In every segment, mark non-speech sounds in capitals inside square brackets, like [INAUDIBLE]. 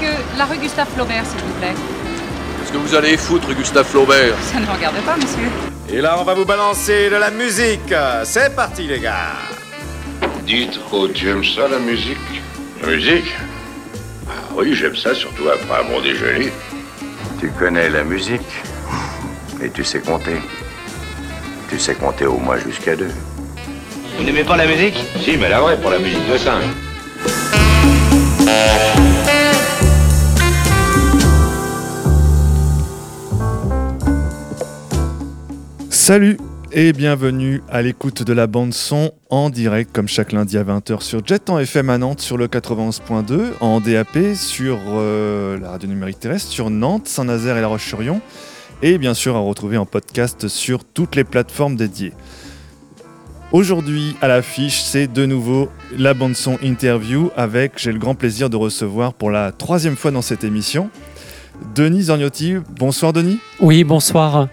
Monsieur, la rue Gustave Flaubert, s'il vous plaît. Qu'est-ce que vous allez foutre, Gustave Flaubert? Ça ne me regarde pas, monsieur. Et là, on va vous balancer de la musique. C'est parti, les gars. Dites, oh, tu aimes ça, la musique La musique? Ah oui, j'aime ça, surtout après un bon déjeuner. Tu connais la musique? Et tu sais compter. Tu sais compter au moins jusqu'à deux. Vous n'aimez pas la musique? Si, mais la vraie, pour la musique de singe. Salut et bienvenue à l'écoute de la bande son en direct comme chaque lundi à 20h sur Jet en FM à Nantes sur le 91.2, en DAP sur euh, la radio numérique terrestre, sur Nantes, Saint-Nazaire et La Roche-sur-Yon et bien sûr à retrouver en podcast sur toutes les plateformes dédiées. Aujourd'hui à l'affiche, c'est de nouveau la bande son interview avec, j'ai le grand plaisir de recevoir pour la troisième fois dans cette émission, Denis Zorniotti. Bonsoir Denis. Oui, bonsoir.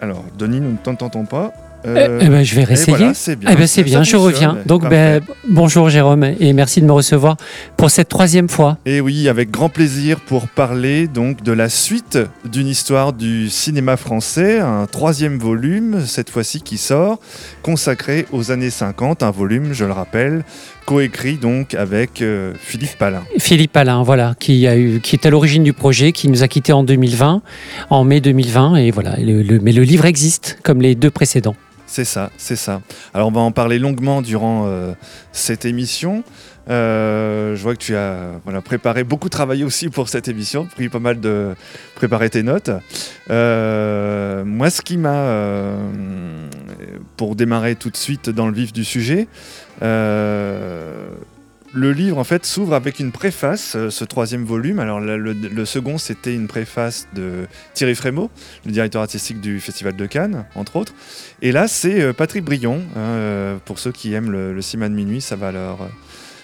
Alors Denis, nous ne t'entendons pas. Euh, eh ben, je vais réessayer. voilà, c'est bien. Eh ben, c'est bien, je reviens. Donc, ben, bonjour Jérôme et merci de me recevoir pour cette troisième fois. Et oui, avec grand plaisir pour parler donc de la suite d'une histoire du cinéma français, un troisième volume, cette fois-ci qui sort, consacré aux années 50, un volume, je le rappelle, coécrit donc avec euh, Philippe Palin. Philippe Alain, voilà, qui, a eu, qui est à l'origine du projet, qui nous a quittés en 2020, en mai 2020. Et voilà, le- le- mais le livre existe, comme les deux précédents. C'est ça, c'est ça. Alors on va en parler longuement durant euh, cette émission. Euh, je vois que tu as voilà, préparé, beaucoup travaillé aussi pour cette émission, pris pas mal de préparer tes notes. Euh, moi, ce qui m'a, pour démarrer tout de suite dans le vif du sujet, euh, le livre en fait s'ouvre avec une préface, euh, ce troisième volume. Alors le, second, c'était une préface de Thierry Frémaux, le directeur artistique du Festival de Cannes, entre autres. Et là, c'est euh, Patrick Brion. hein, pour ceux qui aiment le, le de minuit, ça va leur,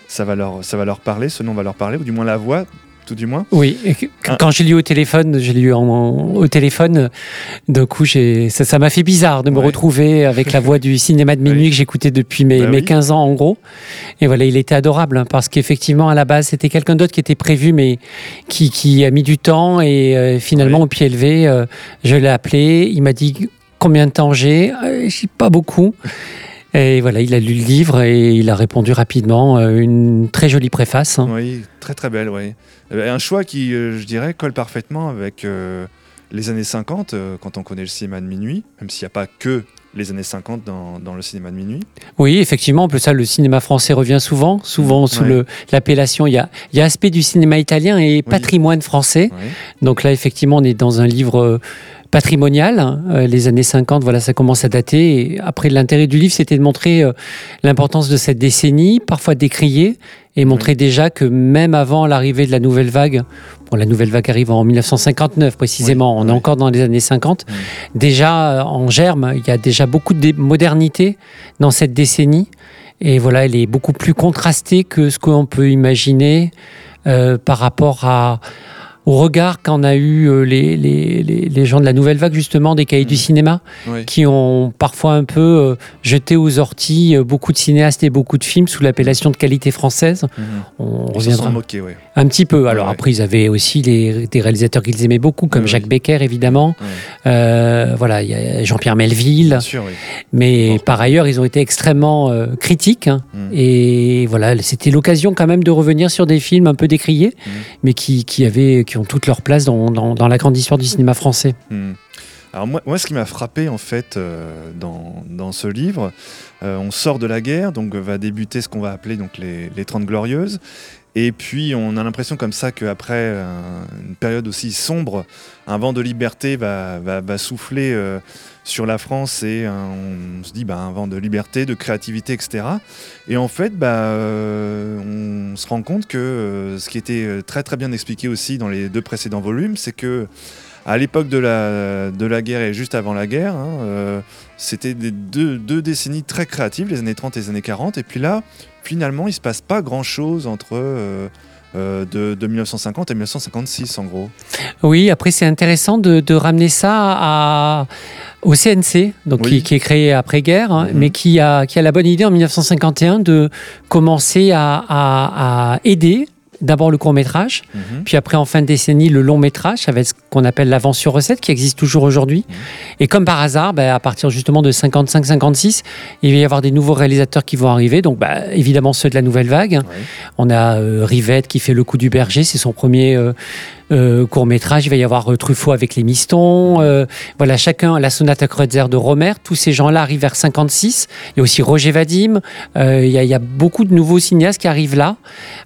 ça va leur, ça va leur parler. Ce nom va leur parler, ou du moins la voix, tout du moins. Oui, et Ah. quand j'ai lu au téléphone, j'ai lu en, en- au téléphone, d'un coup, ça ça m'a fait bizarre de me Ouais. retrouver avec la voix du cinéma de [LAUGHS] minuit Oui. que j'écoutais depuis mes, Bah mes oui. 15 ans en gros. Et voilà, il était adorable hein, parce qu'effectivement, à la base, c'était quelqu'un d'autre qui était prévu, mais qui, qui a mis du temps et euh, finalement, Oui. au pied levé, euh, je l'ai appelé. Il m'a dit combien de temps j'ai? Euh, J'ai pas beaucoup. Et voilà, il a lu le livre et il a répondu rapidement. euh, Une très jolie préface. hein. Oui, très très belle, oui. Euh, Un choix qui, euh, je dirais, colle parfaitement avec euh, les années 50, euh, quand on connaît le cinéma de minuit, même s'il n'y a pas que les années 50 dans, dans le cinéma de minuit. Oui, effectivement, en plus ça, le cinéma français revient souvent, souvent sous Ouais. le- l'appellation. Il y a, y a aspect du cinéma italien et patrimoine français. Donc là, effectivement, on est dans un livre patrimonial. hein. Euh, les années 50, voilà, ça commence à dater. Et après, l'intérêt du livre, c'était de montrer euh, l'importance de cette décennie, parfois décriée, et montrer déjà que même avant l'arrivée de la nouvelle vague, bon, la nouvelle vague arrive en 1959 précisément, Oui, on oui. est encore dans les années 50, Oui. déjà euh, en germe, il y a déjà beaucoup de modernité dans cette décennie. Et voilà, elle est beaucoup plus contrastée que ce qu'on peut imaginer euh, par rapport à, au regard qu'en a eu euh, les, les, les, les gens de la nouvelle vague, justement, des cahiers du cinéma, Oui. qui ont parfois un peu euh, jeté aux orties euh, beaucoup de cinéastes et beaucoup de films sous l'appellation de qualité française. Mhm. On Ils se reviendra sont moqués, oui. un petit peu. Alors Ouais. après, ils avaient aussi des, des réalisateurs qu'ils aimaient beaucoup, comme Jacques. Becker, évidemment. Ouais. Euh, voilà, il y a Jean-Pierre Melville. Bien sûr, oui. Mais Bon. par ailleurs, ils ont été extrêmement euh, critiques. hein. Mm. Et voilà, c'était l'occasion quand même de revenir sur des films un peu décriés, Mm. mais qui, qui, avaient, qui ont toute leur place dans, dans, la grande histoire du cinéma français. Hmm. Alors moi, moi, ce qui m'a frappé en fait euh, dans, dans ce livre, euh, on sort de la guerre, donc va débuter ce qu'on va appeler donc les, les 30 glorieuses, et puis on a l'impression comme ça qu'après euh, une période aussi sombre, un vent de liberté va, va, souffler euh, sur la France et euh, on se dit bah, un vent de liberté, de créativité, etc. Et en fait, bah, euh, on se rend compte que euh, ce qui était très très bien expliqué aussi dans les deux précédents volumes, c'est que à l'époque de la, de la guerre et juste avant la guerre, hein, c'était deux, deux décennies très créatives, les années 30 et les années 40. Et puis là, finalement, il se passe pas grand-chose entre euh, de, de 1950 et 1956, en gros. Oui, après, c'est intéressant de ramener ça à, au CNC, donc Oui. qui, qui est créé après-guerre, hein, Mhm. mais qui a, qui a la bonne idée en 1951 de commencer à, à- à aider d'abord le court métrage, Mhm. puis après en fin de décennie le long métrage, avec ce qu'on appelle l'avance sur recette qui existe toujours aujourd'hui. Et comme par hasard, bah, à partir justement de 55-56, il va y avoir des nouveaux réalisateurs qui vont arriver. Donc bah, évidemment ceux de la nouvelle vague. On a euh, Rivette qui fait Le coup du berger, c'est son premier euh, euh, court métrage. Il va y avoir Truffaut avec Les Mistons. voilà, chacun, la sonate à Kreutzer de Romer. Tous ces gens-là arrivent vers 56. Il y a aussi Roger Vadim. Il, y a, il y a beaucoup de nouveaux cinéastes qui arrivent là.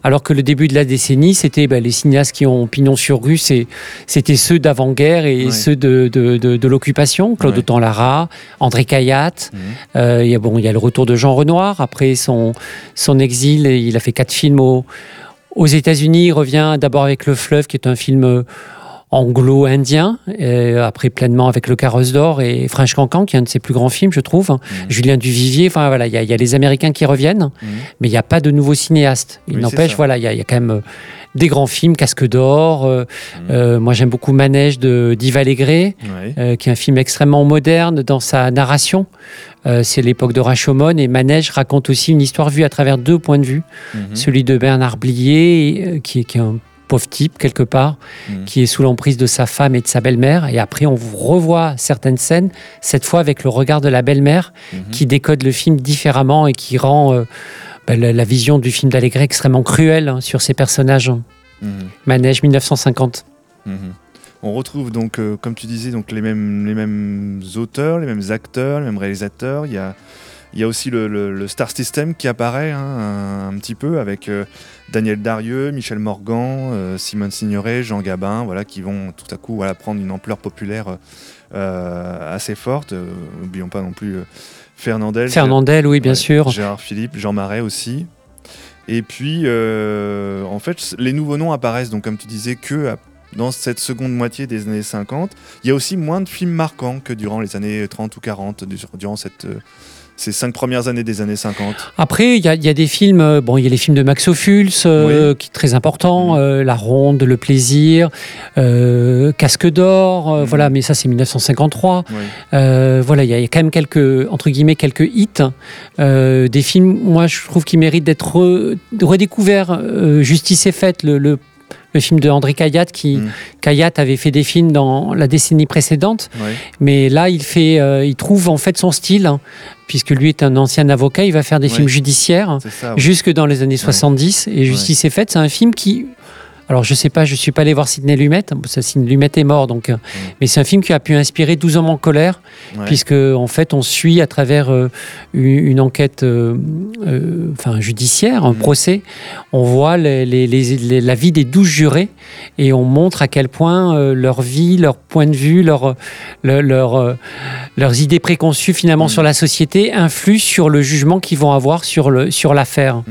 Alors que le début de la décennie, c'était bah, les cinéastes qui ont pignon sur rue, c'était ceux d'avant-guerre et Ouais. ceux de, de, de- de l'occupation. Claude Ouais. Autant-Lara, André Cayatte. Mhm. Euh, il, y a, bon, il y a le retour de Jean Renoir. Après son, son exil, il a fait quatre films au, aux États-Unis. Il revient d'abord avec Le Fleuve, qui est un film anglo-indien. Et après, pleinement avec Le Carrosse d'Or et French Cancan, qui est un de ses plus grands films, je trouve. Mhm. Julien Duvivier. Enfin, voilà, il y, a- il y a les Américains qui reviennent, Mhm. mais il n'y a pas de nouveaux cinéastes. Il Oui, n'empêche, voilà, il y, a- il y a quand même euh, des grands films, Casque d'Or. euh, Mhm. euh, moi, j'aime beaucoup Manège de d'Yves Allégret euh, qui est un film extrêmement moderne dans sa narration. Euh, c'est l'époque de Rashomon et Manège raconte aussi une histoire vue à travers deux points de vue. Celui de Bernard Blier, euh, qui, qui est un pauvre type quelque part, Mhm. qui est sous l'emprise de sa femme et de sa belle-mère. Et après, on revoit certaines scènes, cette fois avec le regard de la belle-mère, Mhm. qui décode le film différemment et qui rend euh, ben, la, la vision du film d'Allégret extrêmement cruelle hein, sur ses personnages. Mhm. Manège 1950. Mhm. On retrouve donc, euh, comme tu disais, donc les mêmes, les mêmes auteurs, les mêmes acteurs, les mêmes réalisateurs. Il y a, il y a aussi le, le- le Star System qui apparaît hein, un, un petit peu avec euh, Daniel Darieux, Michel Morgan, euh, Simone Signoret, Jean Gabin, voilà, qui vont tout à coup voilà, prendre une ampleur populaire euh, assez forte. N'oublions pas non plus Fernandel. Fernandel, oui, bien Ouais, sûr. Gérard Philippe, Jean Marais aussi. Et puis, en fait, les nouveaux noms apparaissent, donc comme tu disais, que à- dans cette seconde moitié des années 50. Il y a aussi moins de films marquants que durant les années 30 ou 40, du- durant cette, ces cinq premières années des années 50. Après, il y, a- il y a des films, euh, bon, il y a les films de Max Ophuls, euh, qui est très important, Mhm. euh, La Ronde, Le Plaisir, euh, Casque d'Or, Mhm. voilà, mais ça c'est 1953. Oui. Euh, voilà, il y, a il y a quand même quelques, entre guillemets, quelques hits, euh, des films, moi je trouve qu'ils méritent d'être re- redécouverts. Justice est faite, le, le, le film de André Cayatte, qui, Mhm. Cayatte avait fait des films dans la décennie précédente. Oui. Mais là, il fait, euh, il trouve en fait son style, hein, puisque lui est un ancien avocat. Il va faire des Ouais. films judiciaires ça. jusque dans les années 70. Et Justice est faite, c'est un film qui. Alors, je sais pas, je suis pas allé voir Sidney Lumet. Sidney Lumet est mort, donc. euh, Mais c'est un film qui a pu inspirer 12 hommes en colère, Ouais. puisque en fait, on suit à travers euh, une, enquête, euh, euh, enfin judiciaire, un Mhm. procès. On voit les- les- les- les- la vie des 12 jurés et on montre à quel point leur vie, leur point de vue, leur, leur, leur, leurs idées préconçues finalement Mhm. sur la société influent sur le jugement qu'ils vont avoir sur le sur l'affaire.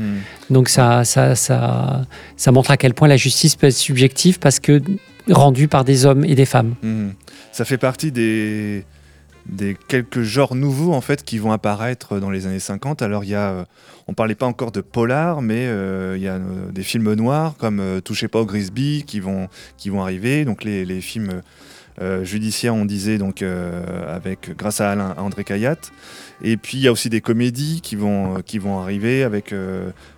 Donc ça, ça, ça, ça montre à quel point la justice peut être subjective parce que rendue par des hommes et des femmes. Mhm. Ça fait partie des, quelques genres nouveaux en fait qui vont apparaître dans les années 50. Alors il y a, euh, on parlait pas encore de polar, mais euh, il y a euh, des films noirs comme Touchez pas au Grisby qui vont qui vont arriver. Donc les, films judiciaires, on disait donc avec grâce à Alain André Cayatte. Et puis il y a aussi des comédies qui vont qui vont arriver avec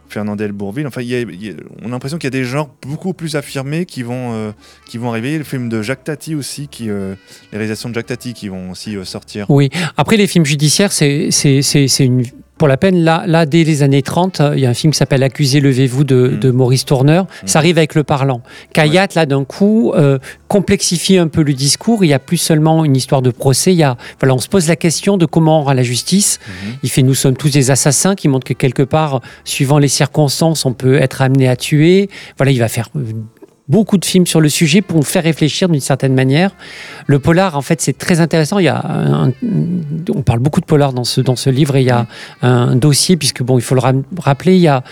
Fernandel Bourville. Enfin, y y a- on a l'impression qu'il y a des genres beaucoup plus affirmés qui vont euh, qui vont arriver. Le film de Jacques Tati aussi, qui, euh, les réalisations de Jacques Tati qui vont aussi euh, sortir. Oui. Après, les films judiciaires, c'est une. Pour la peine, là, là, dès les années 30, il y a un film qui s'appelle Accusé, levez-vous de, Mm. de Maurice Tourneur. Ça arrive avec le parlant. Kayat, là, d'un coup, euh, complexifie un peu le discours. Il n'y a plus seulement une histoire de procès. Il y a, voilà, on se pose la question de comment on rend la justice. Mhm. Il fait Nous sommes tous des assassins, qui montre que quelque part, suivant les circonstances, on peut être amené à tuer. Voilà, il va faire euh, beaucoup de films sur le sujet pour nous faire réfléchir d'une certaine manière. Le polar, en fait, c'est très intéressant. Il y a un- on parle beaucoup de polar dans ce, dans ce livre et il y a un dossier, puisque bon, il faut le rappeler, il y a,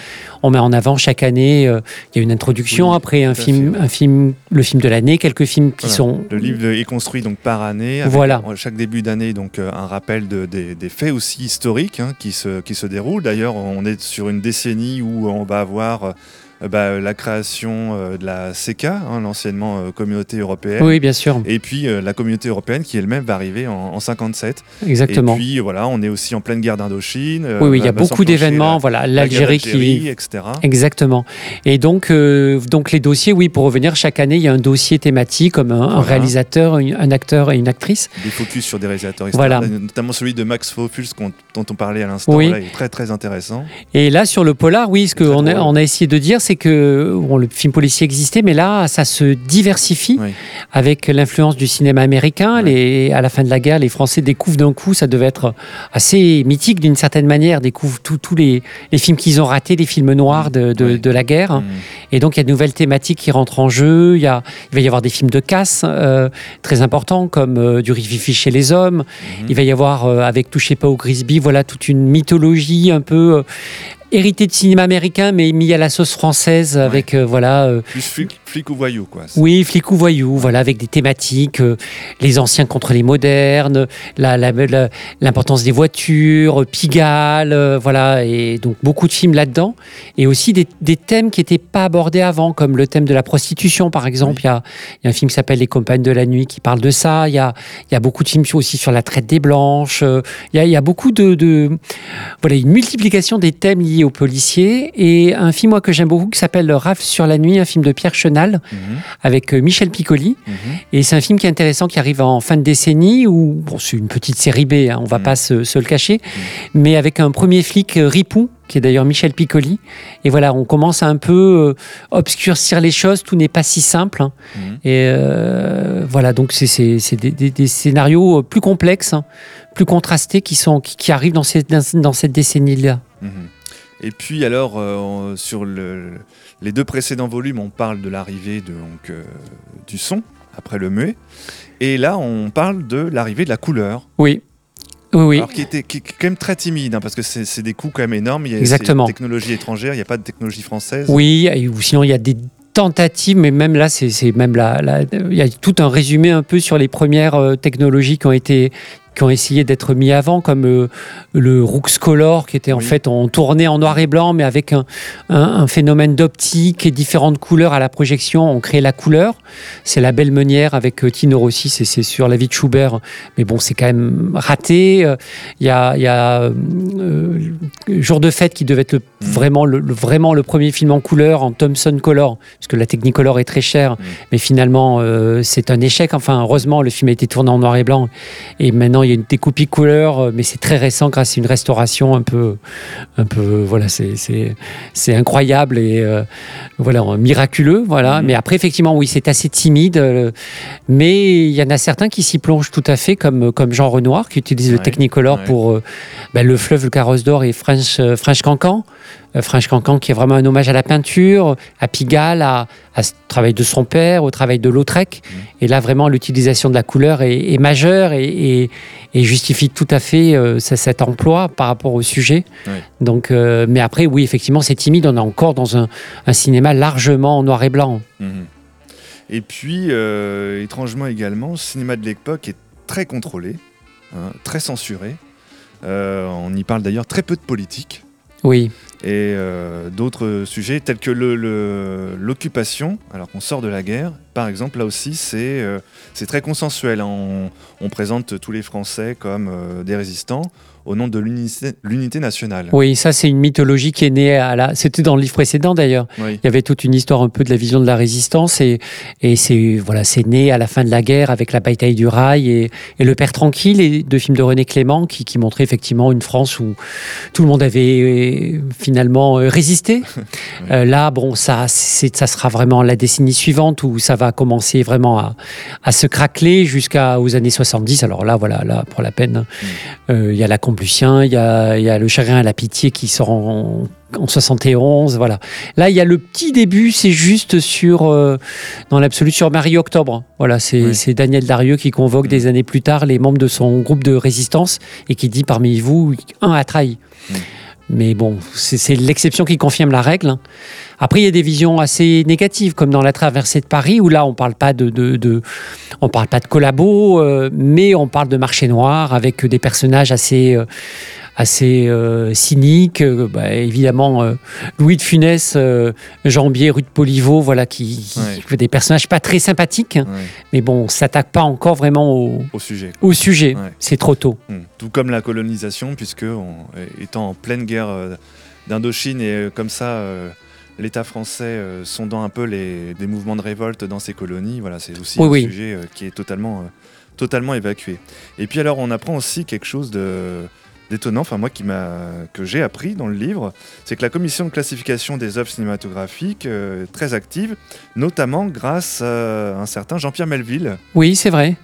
on met en avant chaque année, euh, il y a une introduction, Oui, après un film, un film, le film de l'année, quelques films qui Voilà. sont Le livre est construit donc par année. Avec, Voilà. euh, Chaque début d'année, donc euh, un rappel de- des, des faits aussi historiques hein, qui, se, qui se déroulent. D'ailleurs, on est sur une décennie où on va avoir bah, la création euh, de la CECA, hein, l'anciennement euh, communauté européenne. Oui, bien sûr, Et puis euh, la communauté européenne qui elle-même va arriver en, en 57. exactement. Et puis voilà, on est aussi en pleine guerre d'Indochine. euh, oui, oui, il y a beaucoup d'événements. la- Voilà, la l'Algérie qui. d'Algérie, etc. Exactement. Et donc, euh, donc les dossiers, oui, pour revenir, chaque année, il y a un dossier thématique comme un, réalisateur, un, un acteur et une actrice. Des focus sur des réalisateurs, etc. Voilà. Notamment celui de Max qu'on- dont on parlait à l'instant. Oui. Là, il est très très intéressant. Et là, sur le polar, oui, ce qu'on a, on a essayé de dire, c'est que bon, le film policier existait, mais là, ça se diversifie Oui. avec l'influence du cinéma américain. Les, à la fin de la guerre, les Français découvrent d'un coup, ça devait être assez mythique d'une certaine manière, découvrent tous les, les films qu'ils ont ratés, les films noirs de, de- Oui. de la guerre. Et donc, il y a de nouvelles thématiques qui rentrent en jeu. Il, y a, il va y avoir des films de casse euh, très importants, comme euh, Du rififi chez les hommes. Mhm. Il va y avoir, euh, avec Touchez pas au Grisby, voilà, toute une mythologie un peu héritée de cinéma américain, mais mis à la sauce française, avec, euh, voilà... euh, Plus flic, ou voyou, quoi. Oui, flic ou voyou, voilà, avec des thématiques, euh, les anciens contre les modernes, l'importance des voitures, euh, Pigalle, euh, voilà, et donc beaucoup de films là-dedans, et aussi des, des thèmes qui n'étaient pas abordés avant, comme le thème de la prostitution, par exemple. Il y, a, il y a un film qui s'appelle Les compagnes de la nuit qui parle de ça. Il y a, y a beaucoup de films aussi sur la traite des blanches. euh, Il y a, il y a beaucoup de, de- voilà, une multiplication des thèmes liés aux policiers, et un film moi que j'aime beaucoup qui s'appelle Ralph sur la nuit, un film de Pierre Chenal Mhm. avec euh, Michel Piccoli. Mhm. Et c'est un film qui est intéressant, qui arrive en fin de décennie, où bon, c'est une petite série B, hein, on va Mhm. pas se, se le cacher, mais avec un premier flic euh, ripou, qui est d'ailleurs Michel Piccoli. Et voilà, on commence à un peu euh, obscurcir les choses, tout n'est pas si simple. hein. Et euh, voilà, donc c'est- des, des- des scénarios plus complexes, hein, plus contrastés, qui, sont, qui, qui arrivent dans, ces- dans, dans cette décennie-là. Et puis alors, euh, sur le- les deux précédents volumes, on parle de l'arrivée donc, euh, du son, après le muet. Et là, on parle de l'arrivée de la couleur. Oui. Oui. Alors qui, était, qui est quand même très timide, hein, parce que c'est des coûts quand même énormes. Il y a Exactement. c'est une technologie étrangère, il n'y a pas de technologie française. Oui, ou sinon il y a des tentatives, mais même là, c'est même là, là, il y a tout un résumé un peu sur les premières euh, technologies qui ont été qui ont essayé d'être mis avant, comme euh, le Rux Color, qui était en Oui. fait en tourné en noir et blanc, mais avec un, un- un phénomène d'optique et différentes couleurs à la projection. On crée la couleur. C'est la belle meunière avec euh, Tino Rossi, c'est sur la vie de Schubert, mais bon, c'est quand même raté. Euh, Il y a, il y a euh, Jour de fête qui devait être le- Mm. vraiment, le, le- vraiment le premier film en couleur, en Thomson Color, parce que la Technicolor est très chère, Mm. mais finalement euh, c'est un échec. Enfin, heureusement, le film a été tourné en noir et blanc, et maintenant il y a une découpie couleur, euh, mais c'est très récent grâce à une restauration un peu, un peu, voilà, c'est c'est c'est incroyable et euh, voilà miraculeux, voilà. Mhm. Mais après effectivement, oui, c'est assez timide, euh, mais il y en a certains qui s'y plongent tout à fait, comme comme Jean Renoir qui utilise le Technicolor ouais. pour euh, ben, le fleuve, le carrosse d'or et French, French Cancan. Euh, French Cancan qui est vraiment un hommage à la peinture, à Pigalle, à, à ce travail de son père, au travail de Lautrec. Mmh. Et là, vraiment, l'utilisation de la couleur est, est majeure et, et- et justifie tout à fait euh, ce- cet emploi par rapport au sujet. Donc, euh, mais après, oui, effectivement, c'est timide. On est encore dans un, un cinéma largement en noir et blanc. Mhm. Et puis, euh, étrangement également, le cinéma de l'époque est très contrôlé, hein, très censuré. On y parle d'ailleurs très peu de politique Oui, et euh, d'autres sujets tels que l'occupation, alors qu'on sort de la guerre. Par exemple, là aussi, c'est euh, très consensuel. hein. On, on présente tous les Français comme euh, des résistants au nom de l'unité nationale. oui, ça, c'est une mythologie qui est née à la. C'était dans le livre précédent d'ailleurs. Oui. Il y avait toute une histoire un peu de la vision de la résistance et, et c'est voilà, c'est né à la fin de la guerre avec la bataille du rail et, et Le Père tranquille, et deux films de René Clément qui, qui montraient effectivement une France où tout le monde avait euh, finalement résisté. [LAUGHS] Euh, là, bon, ça, ça sera vraiment la décennie suivante où ça va commencer vraiment à, à se craqueler jusqu'aux années 70. Alors là, voilà, là, pour la peine, euh, il y a la Complucien, il y a, y a Le Chagrin à la Pitié qui sort en, en 71, voilà. Là, il y a le petit début, c'est juste sur, euh, dans l'absolu, sur Marie Octobre. Voilà, c'est Oui. Daniel Darieux qui convoque Mm. des années plus tard les membres de son groupe de résistance et qui dit parmi vous, un a trahi. Mm. Mais bon, c'est l'exception qui confirme la règle. hein. Après, il y a des visions assez négatives, comme dans la traversée de Paris, où là, on parle pas de, parle pas de collabos, euh, mais on parle de marché noir avec des personnages assez, euh, assez euh, cynique. Euh, bah, évidemment, euh, Louis de Funès, Jambier, Rude Poliveau, voilà, qui, qui Ouais. des personnages pas très sympathiques. Ouais, Mais bon, on s'attaque pas encore vraiment au, au sujet. au sujet. Ouais. C'est trop tôt. Mm. Tout comme la colonisation, puisque on- étant en pleine guerre d'Indochine et comme ça, l'État français euh, sondant un peu les, des mouvements de révolte dans ces colonies, voilà, c'est aussi Oui, un oui. sujet euh, qui est totalement, euh, totalement évacué. Et puis alors, on apprend aussi quelque chose de d'étonnant, enfin moi que j'ai appris dans le livre, c'est que la commission de classification des œuvres cinématographiques euh, est très active, notamment grâce à un certain Jean-Pierre Melville. Oui, c'est vrai.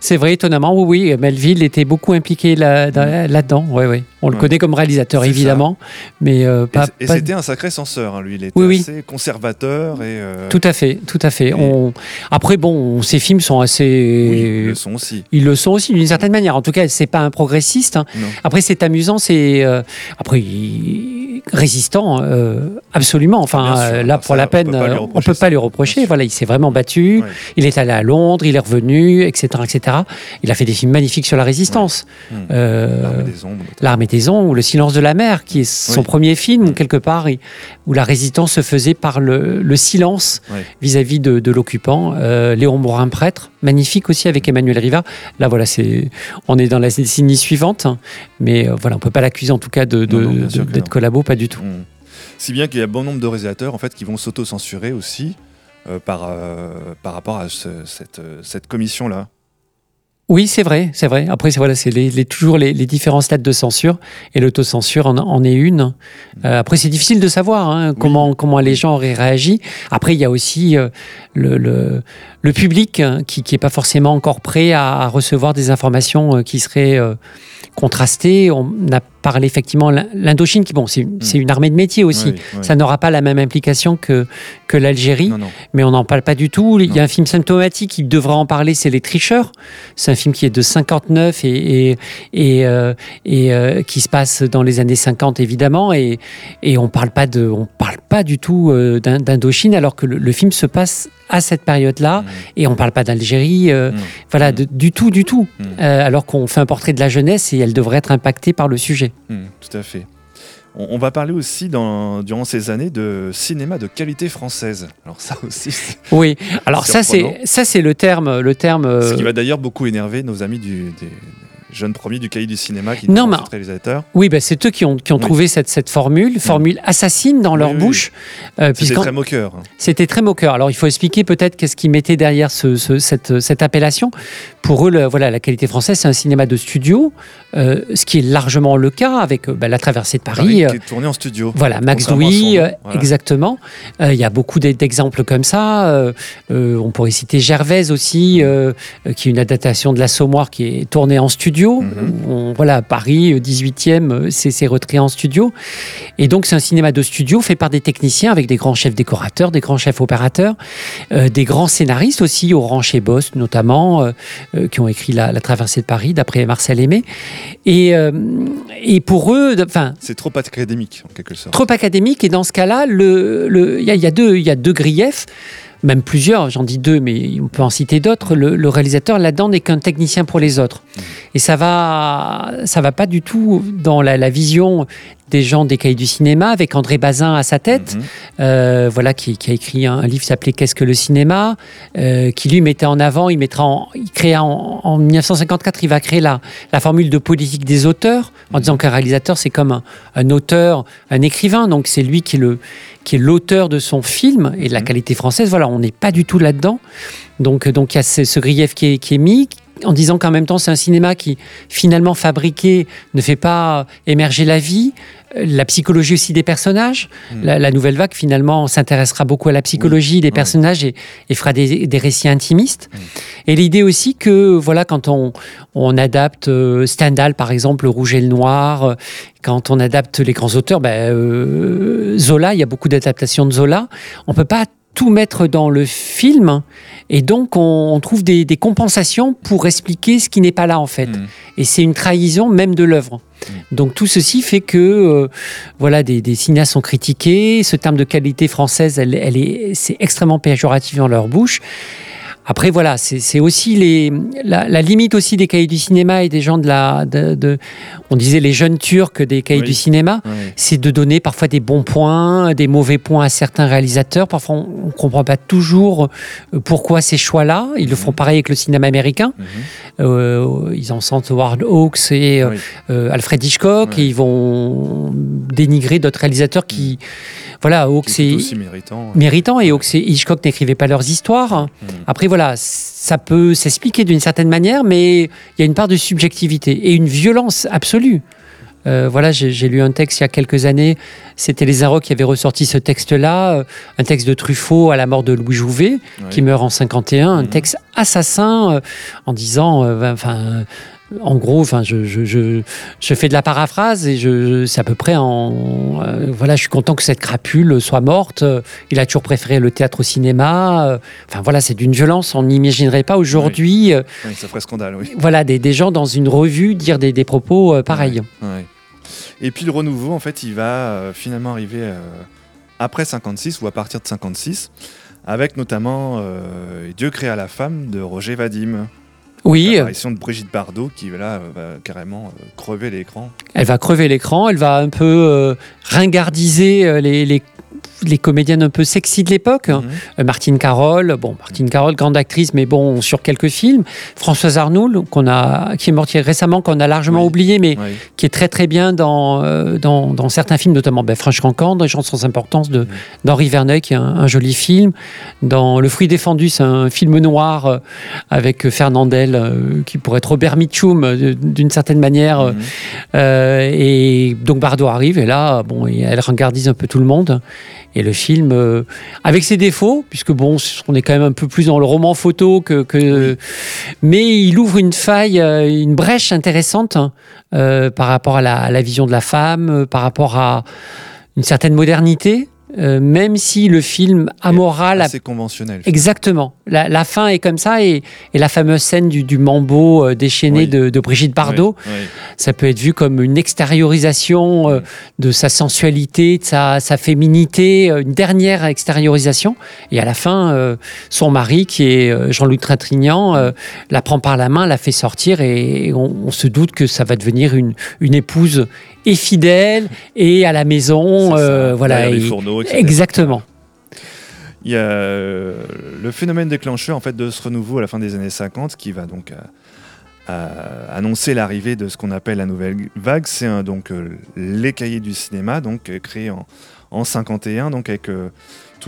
C'est vrai, étonnamment, oui, oui. Melville était beaucoup impliqué là- dans- là-dedans. ouais, ouais. On le. Ouais. connaît comme réalisateur, ça. évidemment. Mais euh, pas. Et, pas- c'était un sacré censeur, hein, lui. Il était Oui, oui. assez conservateur et. euh, Tout à fait, tout à fait. Et- On... Après, bon, ces films sont assez. oui, ils le sont aussi. Ils le sont aussi d'une certaine manière. En tout cas, c'est pas un progressiste. hein. Après, c'est amusant, c'est euh, après il- résistant, euh, absolument. Enfin, sûr, là, ça, pour la peine, on reprocher peut pas lui reprocher. Voilà, il s'est vraiment battu. Il est allé à Londres, il est revenu, etc., etc. Il a fait des films magnifiques sur la résistance. Hmm. Euh, L'armée des ombres. L'armée des ombres ou Le silence de la mer, qui est son Oui. premier film, où Mm. quelque part, où la résistance se faisait par le, le silence Ouais. vis-à-vis de, de l'occupant. Euh, Léon Morin, prêtre, magnifique aussi avec Emmanuel Riva. Là, voilà, c'est, on est dans la décennie suivante, hein. mais euh, voilà, on peut pas l'accuser en tout cas de, d'être collabo, pas du tout. Hmm. Si bien qu'il y a bon nombre de réalisateurs en fait, qui vont s'auto-censurer aussi euh, par, euh, par rapport à ce- cette, cette commission-là. Oui, c'est vrai, c'est vrai. Après, c'est voilà, c'est les, les- toujours les, les différents stades de censure et l'autocensure en, en est une. Euh, après, c'est difficile de savoir hein, comment comment les gens auraient réagi. Après, il y a aussi euh, le, le, le public hein, qui qui est pas forcément encore prêt à, à recevoir des informations euh, qui seraient euh, contrastées. On a parlé effectivement l'In- l'Indochine, qui bon, c'est c'est une armée de métier aussi. Oui, oui. Ça n'aura pas la même implication que que l'Algérie mais on n'en parle pas du tout. Il y a un film symptomatique qui devrait en parler, c'est Les Tricheurs. C'est un film qui est de 59 et, et, et, euh, et, euh, qui se passe dans les années 50 évidemment. Et, et on parle pas de, on parle pas du tout euh, d'In- d'Indochine alors que le, le film se passe à cette période-là Mm. et on parle pas d'Algérie. euh, Mm. Voilà, de- du tout, du tout. Alors qu'on fait un portrait de la jeunesse et elle devrait être impactée par le sujet. Hmm, tout à fait. On, on va parler aussi dans, durant ces années de cinéma de qualité française. Alors ça aussi, [LAUGHS] Oui. Alors ça, c'est ça, c'est le terme, le terme. ce qui euh, va d'ailleurs beaucoup énerver nos amis du, des jeunes premiers du cahier du cinéma qui Non, ensuite réalisateurs. Oui, ben, c'est eux qui ont, qui ont Oui. trouvé cette, cette formule, formule assassine dans Oui, leur bouche. euh, C'était très moqueur. hein. C'était très moqueur. Alors, il faut expliquer peut-être qu'est-ce qu'ils mettaient derrière ce, ce- cette, cette appellation. Pour eux, le- voilà, la qualité française, c'est un cinéma de studio, euh, ce qui est largement le cas avec euh, bah, La Traversée de Paris. Paris, qui est tourné en studio. voilà, Max Douy, voilà. exactement. Euh, Il y a beaucoup d'e- d'exemples comme ça. On pourrait citer Gervaise aussi, qui est une adaptation de l'Assommoir qui est tournée en studio. Mhm. On- voilà, Paris, euh, 18e, euh, c'est c'est retraité en studio. Et donc, c'est un cinéma de studio fait par des techniciens avec des grands chefs décorateurs, des grands chefs opérateurs, euh, des grands scénaristes aussi, Orange et Bost notamment, euh, euh, qui ont écrit la, La Traversée de Paris, d'après Marcel Aimé. Et, euh, et pour eux, enfin, C'est trop académique, en quelque sorte. trop académique. Et dans ce cas-là, le- le- il y, a- il y a deux- il y a deux griefs, même plusieurs, j'en dis deux, mais on peut en citer d'autres. Le, réalisateur là-dedans n'est qu'un technicien pour les autres. Et ça va, ça va pas du tout dans la vision des gens des cahiers du cinéma, avec André Bazin à sa tête, Mhm. euh, voilà, qui, qui a écrit un, un livre qui s'appelait Qu'est-ce que le cinéma euh, qui lui mettait en avant, il mettra en, il créa en, en 1954, il va créer la, la formule de politique des auteurs, en disant qu'un réalisateur c'est comme un, un auteur, un écrivain, donc c'est lui qui est le qui est l'auteur de son film et de la Mhm. qualité française. Voilà, on n'est pas du tout là-dedans. Donc donc il y a ce, ce grief qui est, qui est mis en disant qu'en même temps c'est un cinéma qui finalement fabriqué ne fait pas émerger la vie, euh, la psychologie aussi des personnages. Mm. La, la nouvelle vague finalement s'intéressera beaucoup à la psychologie des ouais. personnages et, et fera des, des récits intimistes. Et l'idée aussi que voilà quand on, on adapte euh, Stendhal par exemple, Le Rouge et le Noir, euh, quand on adapte les grands auteurs, ben, euh, Zola, il y a beaucoup d'adaptations de Zola, on peut pas tout mettre dans le film et donc on, on trouve des, des compensations pour expliquer ce qui n'est pas là en fait. Mhm. Et c'est une trahison même de l'œuvre. Donc tout ceci fait que euh, voilà des, des cinéastes sont critiqués. Ce terme de qualité française, elle, elle est, c'est extrêmement péjoratif dans leur bouche. Après, voilà, c'est aussi les, la, la limite aussi des cahiers du cinéma et des gens de la. De, de- on disait les jeunes turcs des cahiers Oui. du cinéma. C'est de donner parfois des bons points, des mauvais points à certains réalisateurs. Parfois, on ne comprend pas toujours euh, pourquoi ces choix-là. Ils le font pareil avec le cinéma américain. Mhm. Euh, ils en sentent Howard Hawks et euh, Oui. euh, Alfred Hitchcock Ouais. et ils vont dénigrer d'autres réalisateurs qui. Voilà, Hawks Qui est aussi méritant. méritant et Hawks et Hitchcock n'écrivaient pas leurs histoires. Mhm. Après, voilà, ça peut s'expliquer d'une certaine manière, mais il y a une part de subjectivité et une violence absolue. Euh, voilà, j'ai lu un texte il y a quelques années, c'était Les Inrocks qui avaient ressorti ce texte-là, euh, un texte de Truffaut à la mort de Louis Jouvet, qui meurt en 51, un Mhm. texte assassin euh, en disant, euh, enfin, en gros, enfin, je, je, je, je fais de la paraphrase et je, c'est à peu près en, euh, voilà, je suis content que cette crapule soit morte. Il a toujours préféré le théâtre au cinéma. Euh, Enfin voilà, c'est d'une violence, on n'imaginerait pas aujourd'hui. euh, Oui, ça ferait scandale, oui. Voilà, des, des gens dans une revue dire des, des propos euh, pareils. Ouais. Et puis le renouveau, en fait, il va euh, finalement arriver après 56 ou à partir de 56, avec notamment Dieu créa la femme de Roger Vadim. Oui, euh, L'apparition de Brigitte Bardot qui là, va carrément euh, crever l'écran. elle va crever l'écran, elle va un peu euh, ringardiser les, les, les comédiennes un peu sexy de l'époque. hein. Mhm. Euh, Martine Carole, bon, Martine Carole, grande actrice, mais bon, sur quelques films. Françoise Arnoul, qu'on a, qui est morte récemment, qu'on a largement Oui. oublié, mais qui est très très bien dans, euh, dans, dans certains films, notamment ben, Franche Cancan, dans Les gens sans importance de- d'Henri Verneuil, qui est un, un joli film. Dans Le fruit défendu, c'est un film noir euh, avec Fernandel, qui pourrait être Robert Mitchum d'une certaine manière. Mhm. euh, et donc Bardot arrive, et là, bon, elle regardise un peu tout le monde. Et le film, euh, avec ses défauts, puisque bon, on est quand même un peu plus dans le roman photo que, que mais il ouvre une faille, euh, une brèche intéressante hein, euh, par rapport à la, vision de la femme, par rapport à une certaine modernité, euh, même si le film amoral a Assez conventionnel. Exactement. La, la fin est comme ça et, et la fameuse scène du, du mambo euh, déchaîné Oui. de, de Brigitte Bardot, ça peut être vu comme une extériorisation euh, de sa sensualité, de sa, sa féminité, une dernière extériorisation. Et à la fin, son mari, qui est Jean-Luc Trintignant, la prend par la main, la fait sortir et on, on se doute que ça va devenir une, une épouse et fidèle et à la maison. C'est voilà. derrière les et- etc. exactement. Il y a euh, le phénomène déclencheur en fait de ce renouveau à la fin des années 50 qui va donc euh, euh, annoncer l'arrivée de ce qu'on appelle la nouvelle vague. C'est donc euh, les cahiers du cinéma, donc créés en, en 51, donc avec euh,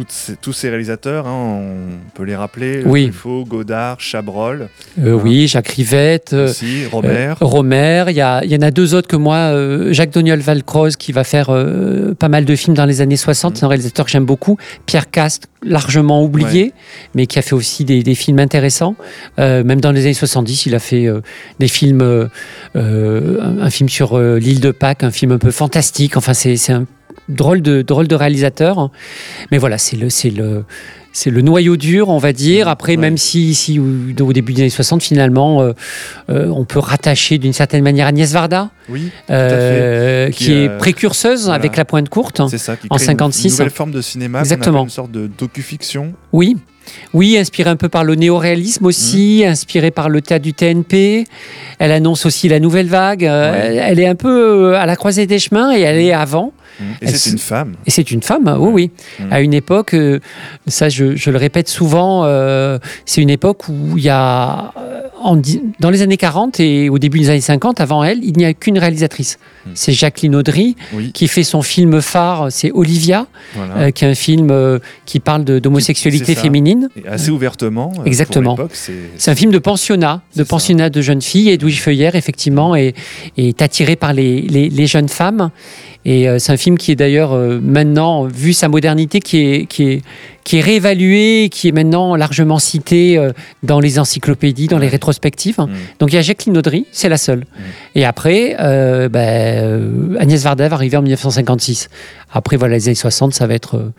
ces- tous ces réalisateurs. hein, on peut les rappeler Oui. Truffaut, Godard, Chabrol, Euh, Hein. oui, Jacques Rivette. euh, aussi, Robert. Euh, Romer, il y, en a deux autres que moi, euh, Jacques Doniol Valcroze qui va faire pas mal de films dans les années 60, Mhm. c'est un réalisateur que j'aime beaucoup, Pierre Cast, largement oublié, mais qui a fait aussi des, des films intéressants. Même dans les années 70, il a fait des films, un, un film sur l'île de Pâques, un film un peu fantastique, enfin c'est un drôle de, drôle de réalisateur. Mais voilà, c'est le... c'est le c'est le noyau dur, on va dire. Après, Ouais. même si, si au, début des années 60, finalement, euh, euh, on peut rattacher d'une certaine manière Agnès Varda, Oui, euh, Qui, qui, est précurseuse voilà. avec La Pointe Courte. c'est ça qui en crée 56. une nouvelle forme de cinéma, Exactement. une sorte de docu-fiction. Oui. Oui, inspirée un peu par le néoréalisme aussi, Mhm. inspirée par le théâtre du TNP. Elle annonce aussi la nouvelle vague. Euh, Ouais. Elle est un peu euh, à la croisée des chemins et elle est avant. Et Elle c'est une femme. Et c'est une femme, oui, oui. Mhm. À une époque, euh, ça je, je le répète souvent, euh, c'est une époque où il y a, en dans les années 40 et au début des années 50, avant elle, il n'y a qu'une réalisatrice. Mhm. C'est Jacqueline Audry Oui, qui fait son film phare, c'est Olivia, voilà. euh, qui est un film euh, qui parle d'homosexualité féminine. Et assez ouvertement. euh, Exactement. C'est un film de pensionnat, de ça. pensionnat de jeunes filles. Et Edwige Feuillère, effectivement, est, est attirée par les, les- les jeunes femmes. Et c'est un film qui est d'ailleurs maintenant, vu sa modernité, qui est, qui est, qui est réévalué, qui est maintenant largement cité dans les encyclopédies, dans les rétrospectives. Mm. Donc il y a Jacqueline Audry, c'est la seule. Et après, euh, ben, euh, Agnès Varda va arriver en 1956. Après, voilà, les années 60, ça va être. euh,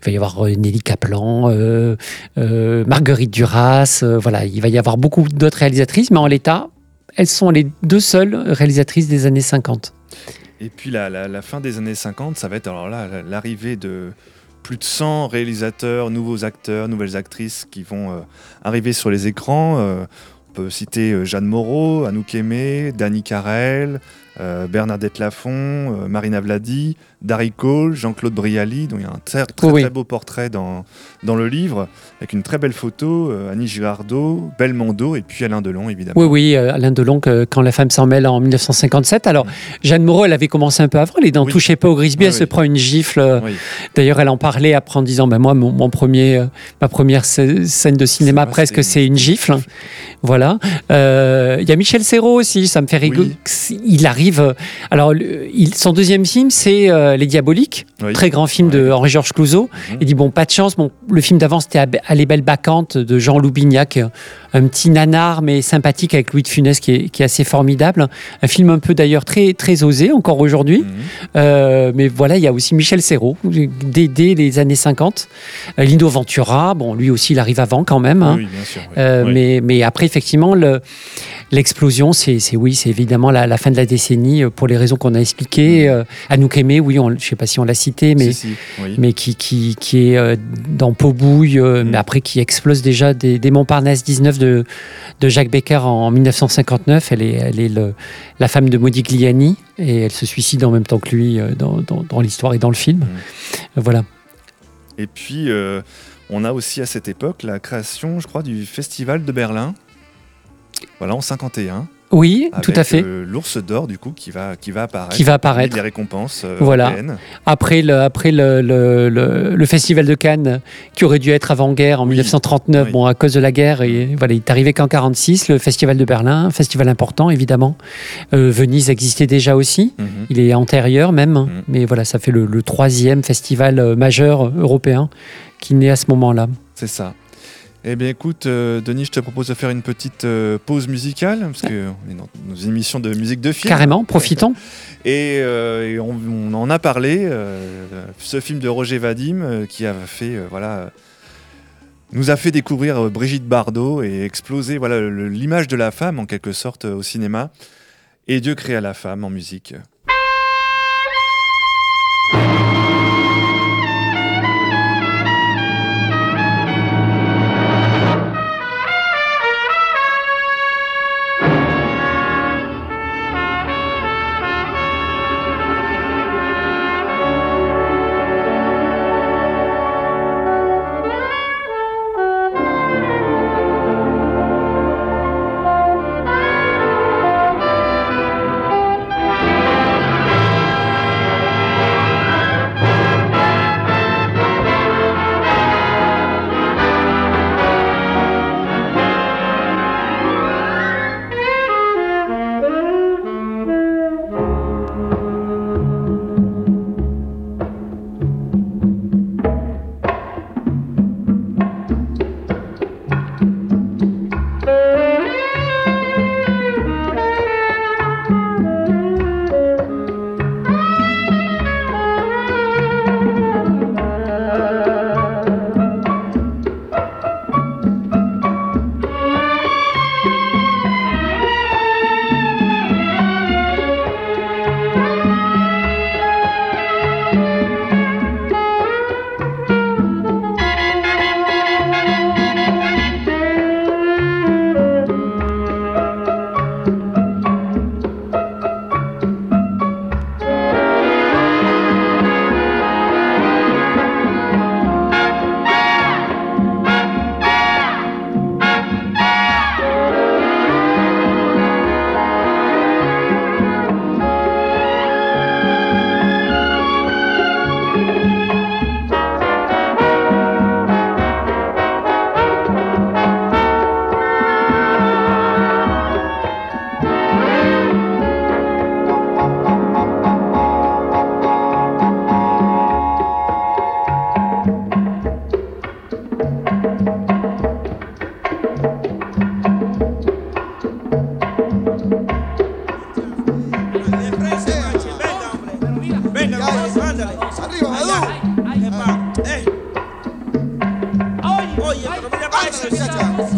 il va y avoir euh, Nelly Kaplan, Marguerite Duras, voilà, il va y avoir beaucoup d'autres réalisatrices, mais en l'état, elles sont les deux seules réalisatrices des années 50. Et puis la, la- fin des années 50, ça va être alors là la- l'arrivée de, plus de 100 réalisateurs, nouveaux acteurs, nouvelles actrices qui vont arriver sur les écrans. On peut citer Jeanne Moreau, Anouk Aimé, Dani Carrel, euh, Bernadette Lafont, euh, Marina Vladi, Darry Cole, Jean-Claude Brialy, dont il y a un très, très, Oui. très beau portrait dans, dans le livre, avec une très belle photo, euh, Annie Girardot, Belmondo et puis Alain Delon, évidemment. Oui, oui, Alain Delon, que- quand la femme s'en mêle en 1957. Alors, Jeanne Moreau, elle avait commencé un peu avant. Elle est dans Oui. Touchez pas au Grisby, elle se prend une gifle. D'ailleurs, elle en parlait après en disant ben, Moi, mon, mon premier, ma première scè- scène de cinéma, vrai, presque, c'est une- gifle. Voilà. Euh, Il y a Michel Serrault aussi, ça me fait rigoler. Il arrive. Euh, Alors, il- son deuxième film, c'est euh, Les Diaboliques, Oui. très grand film de. Henri-Georges Clouzot. Mhm. Il dit Bon, pas de chance. Bon, le film d'avant, c'était À- les belles bacchantes de Jean Loubignac, euh, un petit nanar mais sympathique avec Louis de Funès qui est, qui est assez formidable. Un film un peu d'ailleurs très, très osé encore aujourd'hui. Mhm. Euh, mais voilà, il y a aussi Michel Serrault, dès, dès les années 50. Euh, Lino Ventura, bon, lui aussi, il arrive avant quand même. hein. Oui, bien sûr. oui. Euh, Oui. mais, mais après, effectivement, le- l'explosion, c'est c'est- oui, c'est évidemment la, la fin de la décennie euh, pour les raisons qu'on a expliquées. Euh, Anouk Aimé, oui, on- je ne sais pas si on l'a cité, mais, Si, si, oui. mais qui, qui, qui est euh, dans Peau-Bouille, euh, Mm. mais après qui explose déjà des, des Montparnasse 19 de, de Jacques Becker en 1959. Elle est, elle est le- la femme de Modigliani et elle se suicide en même temps que lui dans, dans- dans l'histoire et dans le film. Mm. Voilà. Et puis, euh, on a aussi à cette époque la création, je crois, du Festival de Berlin. Voilà, en 51. Oui, avec, tout à fait. euh, L'ours d'or, du coup, qui va, qui va apparaître. Qui va apparaître. Les récompenses euh, Voilà. européennes. Après, le, après le, le, le- le festival de Cannes, qui aurait dû être avant-guerre en 1939, Oui. bon, à cause de la guerre, et, voilà, il est arrivé qu'en 46. Le festival de Berlin, un festival important, évidemment. Euh, Venise existait déjà aussi. Mhm. Il est antérieur même, Mhm. mais voilà, ça fait le, troisième festival majeur européen qui naît à ce moment-là. C'est ça. Eh bien, écoute, euh, Denis, je te propose de faire une petite euh, pause musicale, parce qu'on est dans nos émissions de musique de film. Carrément, profitons. Et, euh, et on, on en a parlé, ce film de Roger Vadim, qui a fait, voilà, nous a fait découvrir Brigitte Bardot et exploser voilà, l'image de la femme, en quelque sorte, au cinéma. Et Dieu créa la femme en musique.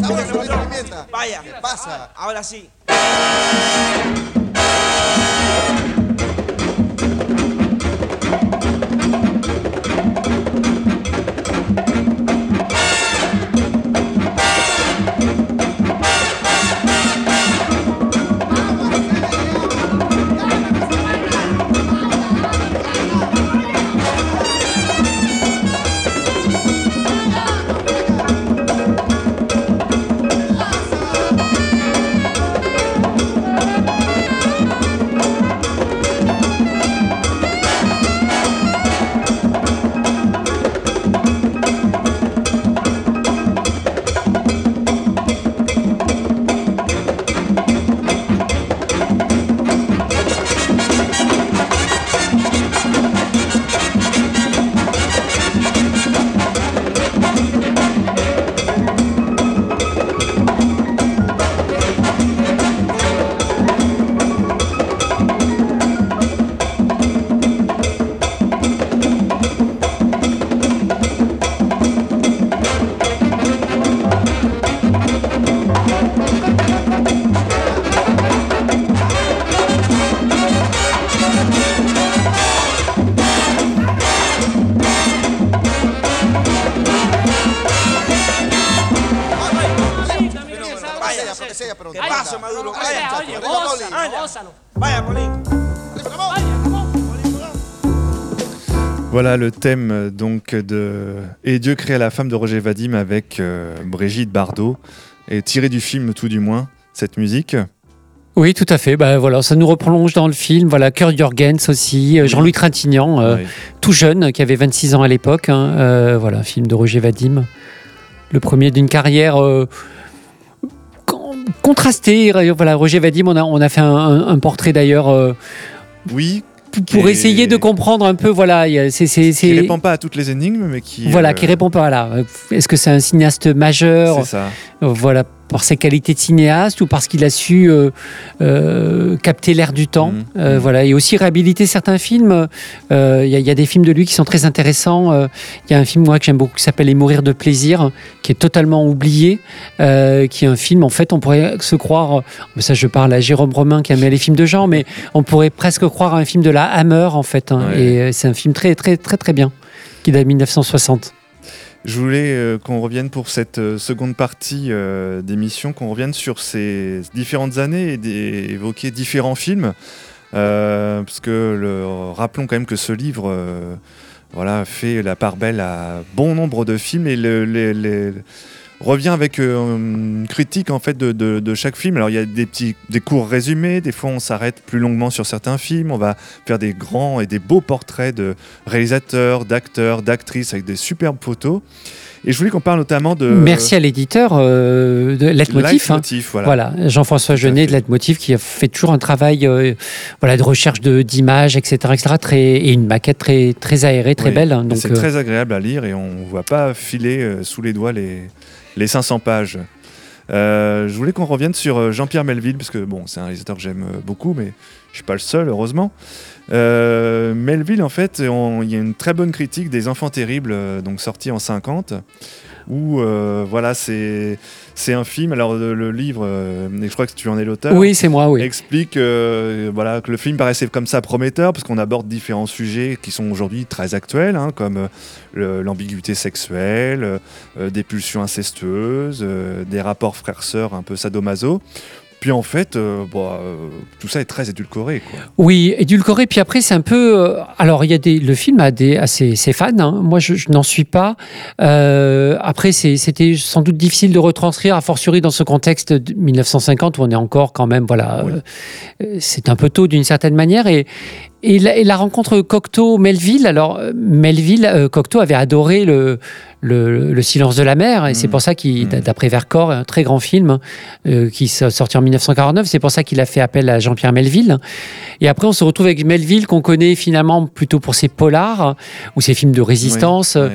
Estamos en vivienda. Vaya. ¿Qué pasa? Ahora sí. Voilà le thème euh, donc de Et Dieu créa la femme de Roger Vadim avec euh, Brigitte Bardot et tiré du film tout du moins cette musique. Oui, tout à fait. Bah, voilà, ça nous replonge dans le film. Voilà, Kurt Jorgens aussi, euh, Jean-Louis Trintignant, euh, tout jeune, qui avait 26 ans à l'époque. hein. Euh, voilà, film de Roger Vadim. Le premier d'une carrière con- contrastée. Voilà, Roger Vadim, on a, on a fait un, un- un portrait d'ailleurs Oui, pour essayer de comprendre un peu. Voilà, c'est. qui répond pas à toutes les énigmes mais qui Voilà, euh, qui répond pas là. Est-ce que c'est un cinéaste majeur C'est ça. Voilà, par ses qualités de cinéaste ou parce qu'il a su euh, euh, capter l'air du temps. Mhm. Euh, Mhm. Voilà, et aussi réhabiliter certains films. Euh, Il y, a- il y a des films de lui qui sont très intéressants. Euh, Il y a un film moi que j'aime beaucoup qui s'appelle Les Mourir de plaisir, qui est totalement oublié, euh, qui est un film en fait on pourrait se croire. Ça, je parle à Jérôme Romain qui aimait les films de genre, mais on pourrait presque croire à un film de la Hammer en fait. hein. Ouais. Et euh, c'est un film très très très très bien qui date de 1960. Je voulais euh, qu'on revienne pour cette euh, seconde partie euh, d'émission, qu'on revienne sur ces différentes années et évoquer différents films. Parce que le- rappelons quand même que ce livre voilà, fait la part belle à bon nombre de films et le- les- les- revient avec euh, une critique en fait de, de- de chaque film. Alors il y a des petits, des courts résumés, des fois on s'arrête plus longuement sur certains films, on va faire des grands et des beaux portraits de réalisateurs, d'acteurs, d'actrices avec des superbes photos. Et je voulais qu'on parle notamment de Merci à l'éditeur euh, de Leitmotiv. hein. Voilà. Voilà, Jean-François Genet de Leitmotiv qui a fait toujours un travail euh, voilà, de recherche de- d'images, etc., etc. Très, et une maquette très, très aérée, très Oui. belle. hein, c'est euh, très agréable à lire et on ne voit pas filer sous les doigts les, les 500 pages. Euh, je voulais qu'on revienne sur euh, Jean-Pierre Melville, parce que bon, c'est un réalisateur que j'aime euh, beaucoup, mais je suis pas le seul, heureusement. Melville, en fait, il y a une très bonne critique des Enfants Terribles, donc sorti en 50, où euh, voilà, c'est c'est un film. Alors, le, livre, euh, je crois que tu en es l'auteur oui, c'est moi, oui. explique euh, voilà, que le film paraissait comme ça prometteur parce qu'on aborde différents sujets qui sont aujourd'hui très actuels, hein, comme euh, l'ambiguïté sexuelle, des pulsions incestueuses, des rapports frères-sœurs un peu sadomaso. Puis en fait, euh, bon, euh, tout ça est très édulcoré. Quoi. Oui, édulcoré. Puis après, c'est un peu. euh, alors, il y a des. Le film a des a ses, ses fans. hein. Moi, je, je n'en suis pas. Après, c'était sans doute difficile de retranscrire, a fortiori dans ce contexte de 1950 où on est encore quand même. Voilà, Oui. c'est un peu tôt d'une certaine manière. Et, et, la, et la rencontre Cocteau-Melville. Alors, euh, Melville, euh, Cocteau avait adoré le. Le, le silence de la mer, et c'est Mm. pour ça qu'il, Mm. d'après Vercors, un très grand film euh, qui sorti en 1949, c'est pour ça qu'il a fait appel à Jean-Pierre Melville. Et après, on se retrouve avec Melville, qu'on connaît finalement plutôt pour ses polars ou ses films de résistance. Euh,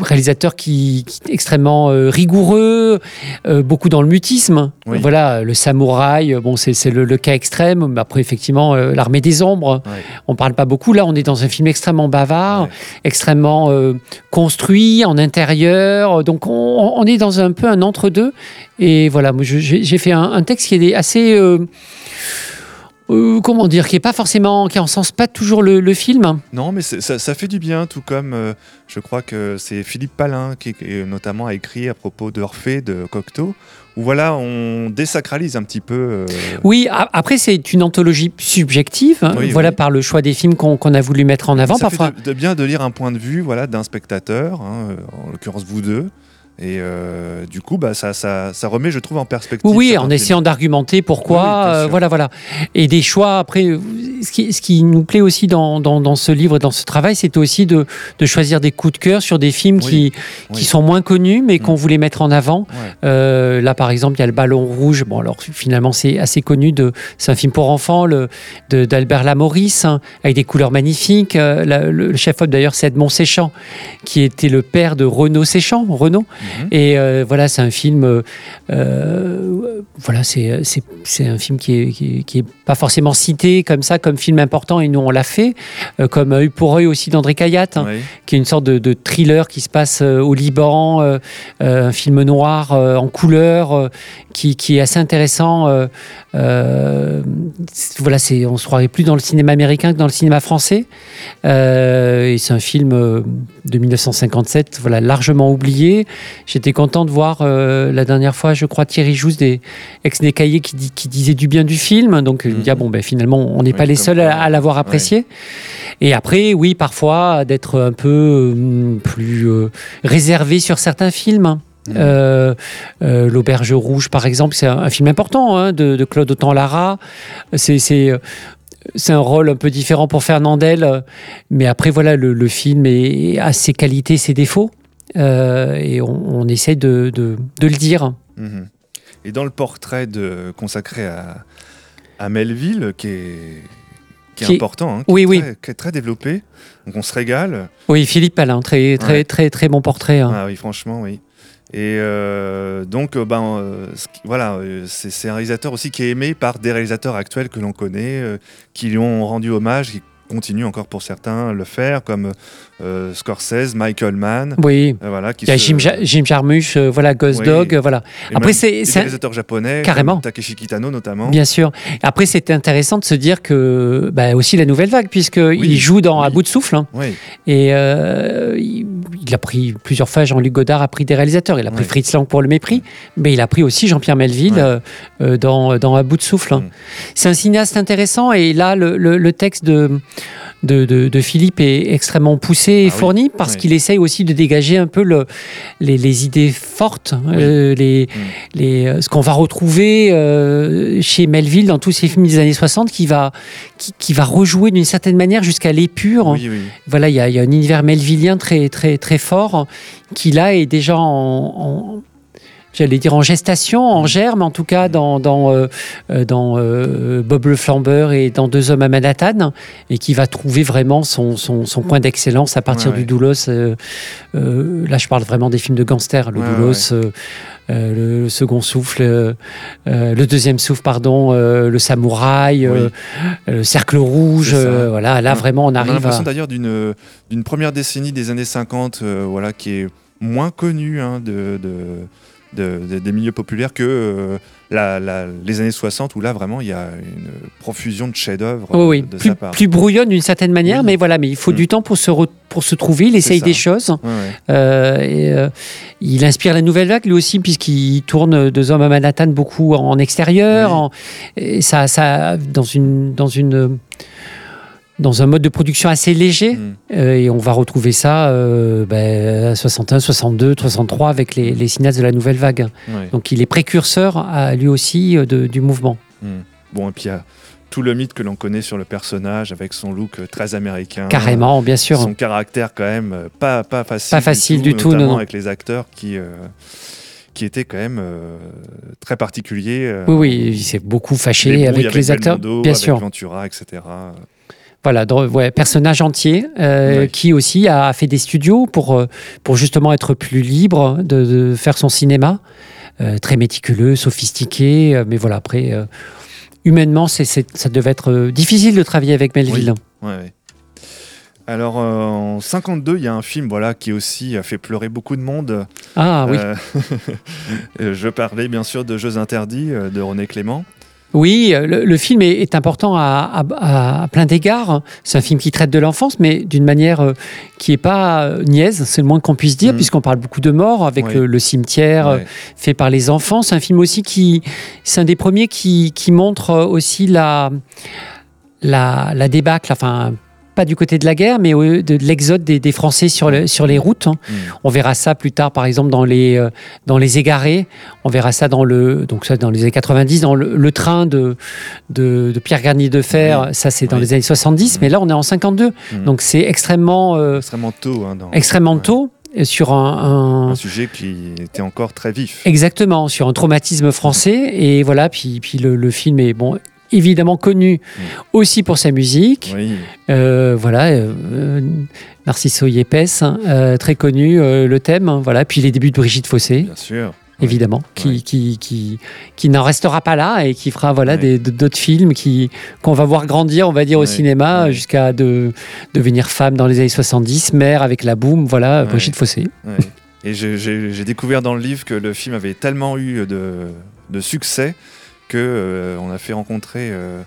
réalisateur qui, qui est extrêmement euh, rigoureux, euh, beaucoup dans le mutisme. Oui. Voilà, le samouraï, bon, c'est le, le cas extrême. Mais après, effectivement, euh, l'armée des ombres, Ouais. on parle pas beaucoup. Là, on est dans un film extrêmement bavard, extrêmement euh, construit en intérieur. Donc, on, on est dans un peu un entre-deux. Et voilà, j'ai j'ai fait un, un texte qui est assez. euh, euh, comment dire, qui est pas forcément, qui en sens pas toujours le, le film. Non, mais ça, ça fait du bien, tout comme euh, je crois que c'est Philippe Palin qui, qui, notamment a écrit à propos d'Orphée de Cocteau, où voilà, on désacralise un petit peu. euh, Oui, après c'est une anthologie subjective, hein, Oui, voilà oui. par le choix des films qu'on a voulu mettre en avant. ça Parfois, fait de, de bien de lire un point de vue voilà, d'un spectateur, hein, euh, en l'occurrence vous deux. Et euh, du coup, bah, ça, ça, ça remet, je trouve, en perspective. oui, en essayant d'argumenter pourquoi, Oui, euh, voilà, voilà. Et des choix, après, ce qui, ce qui nous plaît aussi dans, dans, dans ce livre, dans ce travail, c'est aussi de, de choisir des coups de cœur sur des films Oui, qui, sont moins connus, mais qu'on Mm. voulait mettre en avant. Ouais. Euh, là, par exemple, il y a le Ballon Rouge. Bon, alors finalement, c'est assez connu. C'est un film pour enfants le, d'Albert Lamoris, hein, avec des couleurs magnifiques. La- le, le chef-op, d'ailleurs, c'est Edmond Séchant, qui était le père de Renaud Séchant. Renaud. Mhm. Et euh, voilà, c'est un film. euh, euh, voilà, c'est, un film qui est, qui, est, qui est pas forcément cité comme ça, comme film important, et nous on l'a fait, comme œil pour œil aussi d'André Cayatte, hein, qui est une sorte de, de thriller qui se passe au Liban, un film noir en couleur, qui, qui est assez intéressant. voilà, c'est, on se croirait plus dans le cinéma américain que dans le cinéma français. Et c'est un film de 1957, voilà, largement oublié. J'étais content de voir euh, la dernière fois, je crois, Thierry Jousse des ex cahiers qui, dit- qui disait du bien du film. Donc, il me dit, ah bon, ben, finalement, on n'est Oui, pas les seuls à, à l'avoir apprécié. Et après, oui, parfois, d'être un peu hum, plus euh, réservé sur certains films. Euh, euh, L'Auberge Rouge, par exemple, c'est un, un film important hein, de, de Claude Autant-Lara. C'est c'est, un rôle un peu différent pour Fernandel, mais après, voilà, le, le film est, a ses qualités, ses défauts, et on, on essaie de, de- de le dire. Mhm. Et dans le portrait de, consacré à, à Melville, qui est, qui est Qui est- important, hein, qui, Oui, est oui. Très, qui est très développé, donc on se régale. Oui, Philippe Alain, très, très, Ouais. très, très bon portrait. hein. Ah oui, franchement, oui. Et euh, donc, euh, ben, euh, voilà, euh, c'est un réalisateur aussi qui est aimé par des réalisateurs actuels que l'on connaît, euh, qui lui ont rendu hommage, qui continuent encore pour certains le faire, comme euh, Scorsese, Michael Mann. Oui. euh, voilà, qui Il y a se- Jim, Ja- Jim Jarmusch, euh, voilà, Ghost Oui. Dog, voilà. et Après, c'est des c'est un- réalisateurs japonais, Carrément. Takeshi Kitano notamment. Bien sûr. Après, c'était intéressant de se dire que bah, aussi la nouvelle vague, puisqu'il Oui, il joue dans oui. À bout de souffle. hein. Oui, Et il, il a pris plusieurs fois, Jean-Luc Godard a pris des réalisateurs. Il a pris. Fritz Lang pour Le Mépris, mais il a pris aussi Jean-Pierre Melville dans, dans À bout de souffle. hein. C'est un cinéaste intéressant et là, le, le- le texte de, de, de- de Philippe est extrêmement poussé et Ah oui. fourni parce qu'il essaye aussi de dégager un peu le, les, les idées fortes, euh, les, Mm. les, euh, ce qu'on va retrouver euh, chez Melville dans tous ses films des années 60 qui va, qui, qui va rejouer d'une certaine manière jusqu'à l'épure. Voilà, il y, y a un univers melvillien très, très, très fort qui là est déjà en, en- j'allais dire en gestation, en germe, en tout cas dans, dans, euh, euh, dans euh, Bob le Flambeur et dans Deux hommes à Manhattan, et qui va trouver vraiment son, son, son point d'excellence à partir Ouais, du. Doulos. euh, là, je parle vraiment des films de gangsters, le Ouais, Doulos. le, le second souffle, le deuxième souffle, pardon, le samouraï, le cercle rouge, voilà, là On- vraiment on On a arrive l'impression à... d'ailleurs d'une d'une première décennie des années 50, euh, voilà, qui est moins connue hein, de, de- de- de- des milieux populaires que euh, la- la- les années 60, où là vraiment il y a une profusion de chefs-d'œuvre Oui, oui. de Plus, sa part. plus brouillonne d'une certaine manière, Oui. mais voilà, mais il faut Mm. du temps pour se, re- pour se trouver. Il essaye ça. des choses. Euh, et, euh, il inspire la nouvelle vague lui aussi, puisqu'il tourne Deux hommes à Manhattan beaucoup en extérieur. En- et ça, ça, dans une. Dans une dans un mode de production assez léger, Mm. Euh, et on va retrouver ça euh, ben, à 61, 62, 63 avec les, les cinéastes de la nouvelle vague. Ouais. Donc il est précurseur à lui aussi euh, de- du mouvement. Mm. Bon, et puis il y a tout le mythe que l'on connaît sur le personnage avec son look euh, très américain. Carrément, bien sûr. Son caractère quand même pas, pas facile. Pas facile du tout, notamment non, avec les acteurs qui, euh, qui étaient quand même euh, très particuliers. euh, Oui, oui, il s'est beaucoup fâché avec, les acteurs, bien avec sûr. Ventura, etc. Voilà, ouais, personnage entier euh, qui aussi a fait des studios pour, euh, pour justement être plus libre de, de faire son cinéma. Euh, très méticuleux, sophistiqué, euh, mais voilà, après, humainement, c'est, ça devait être difficile de travailler avec Melville. Ouais, ouais. Alors euh, en 52, il y a un film voilà qui aussi a fait pleurer beaucoup de monde. Ah oui. Euh, [LAUGHS] je parlais bien sûr de Jeux interdits de René Clément. Oui, euh, le, le film est, est important à, à- à plein d'égards. C'est un film qui traite de l'enfance, mais d'une manière euh, qui n'est pas euh, niaise, c'est le moins qu'on puisse dire, Mm. puisqu'on parle beaucoup de morts avec Oui. le, le cimetière fait par les enfants. C'est un film aussi qui, c'est un des premiers qui, qui montre aussi la, la, la débâcle, enfin pas du côté de la guerre, mais de, de l'exode des, des Français sur, le- sur les routes. hein. Mm. On verra ça plus tard, par exemple, dans les, euh, dans les égarés. On verra ça dans le, donc ça, dans les années 90, dans le, le train de, de, de Pierre Garnier de Fer. Oui. Ça, c'est dans Oui. les années 70, Mm. mais là, on est en 52. Mm. Donc, c'est extrêmement, euh, extrêmement tôt. hein, dans- extrêmement ouais. tôt euh, sur un, un- Un sujet qui était encore très vif. Exactement, sur un traumatisme français. Et voilà, puis, puis le, le film est bon, évidemment connu aussi pour sa musique. Oui. Euh, voilà, euh, euh, Narciso Yepes, euh, très connu, le thème. hein, voilà, puis les débuts de Brigitte Fossé. Bien sûr. Évidemment, qui, qui, qui, qui n'en restera pas là et qui fera voilà, d'autres films qui, qu'on va voir grandir, on va dire, au cinéma, jusqu'à de, devenir femme dans les années 70, mère avec la boum, voilà. Brigitte Fossé. Et j'ai découvert dans le livre que le film avait tellement eu de, de succès que euh, on a fait rencontrer euh,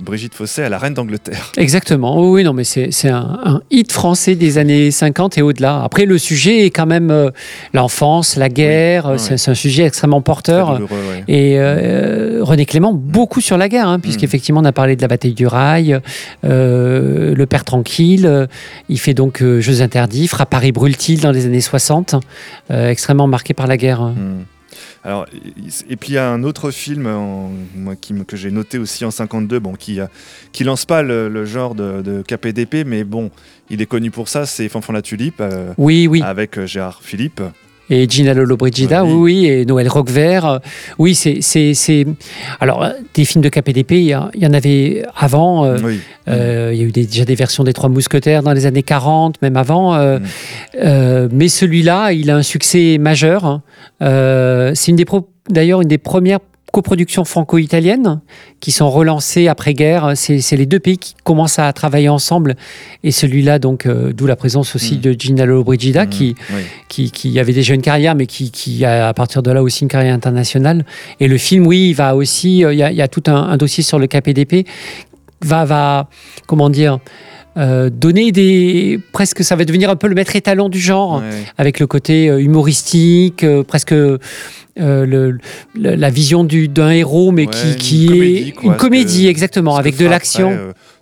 Brigitte Fossé à la reine d'Angleterre. [LAUGHS] Exactement. Oui, non, mais c'est un, un hit français des années 50 et au-delà. Après, le sujet est quand même euh, l'enfance, la guerre. C'est un sujet extrêmement porteur. douloureux, ouais. Et euh, René Clément, beaucoup sur la guerre, hein, puisqu'effectivement, on a parlé de la bataille du rail, euh, Le Père Tranquille. il fait donc Jeux interdits, fera Paris brûle-t-il dans les années 60, euh, extrêmement marqué par la guerre. Hmm. Alors, et- puis il y a un autre film en- moi, qui, que j'ai noté aussi en 52, bon, qui, qui lance pas le, le genre de, de KPDP, mais bon, il est connu pour ça, c'est Fanfan la Tulipe, euh, Oui, oui. avec euh, Gérard Philippe. Et Gina Lollobrigida, Oui. oui, oui, et Noël Roquevert. Oui, c'est. c'est- c'est- Alors, des films de KPDP, il y, en avait avant. euh, Oui. euh, il y a eu des- déjà des versions des Trois Mousquetaires dans les années 40, même avant. euh, Mm. euh, mais celui-là, il a un succès majeur. hein. C'est une des pro- d'ailleurs une des premières coproductions franco-italiennes qui sont relancées après-guerre. C'est c'est les deux pays qui commencent à travailler ensemble. Et celui-là, donc, euh, d'où la présence aussi Mm. de Gina Lollobrigida, Hmm, qui, oui. qui, qui avait déjà une carrière, mais qui, qui a à partir de là aussi une carrière internationale. Et le film, oui, il va aussi, euh, il y a, il y a tout un, un dossier sur le KPDP, va, va comment dire, euh, donner des. Presque, ça va devenir un peu le maître étalon du genre, Ouais. avec le côté euh, humoristique, euh, presque. euh, le- le- la vision du- d'un héros, mais Ouais, qui, une qui comédie, est quoi, une comédie, que- exactement, avec de l'action.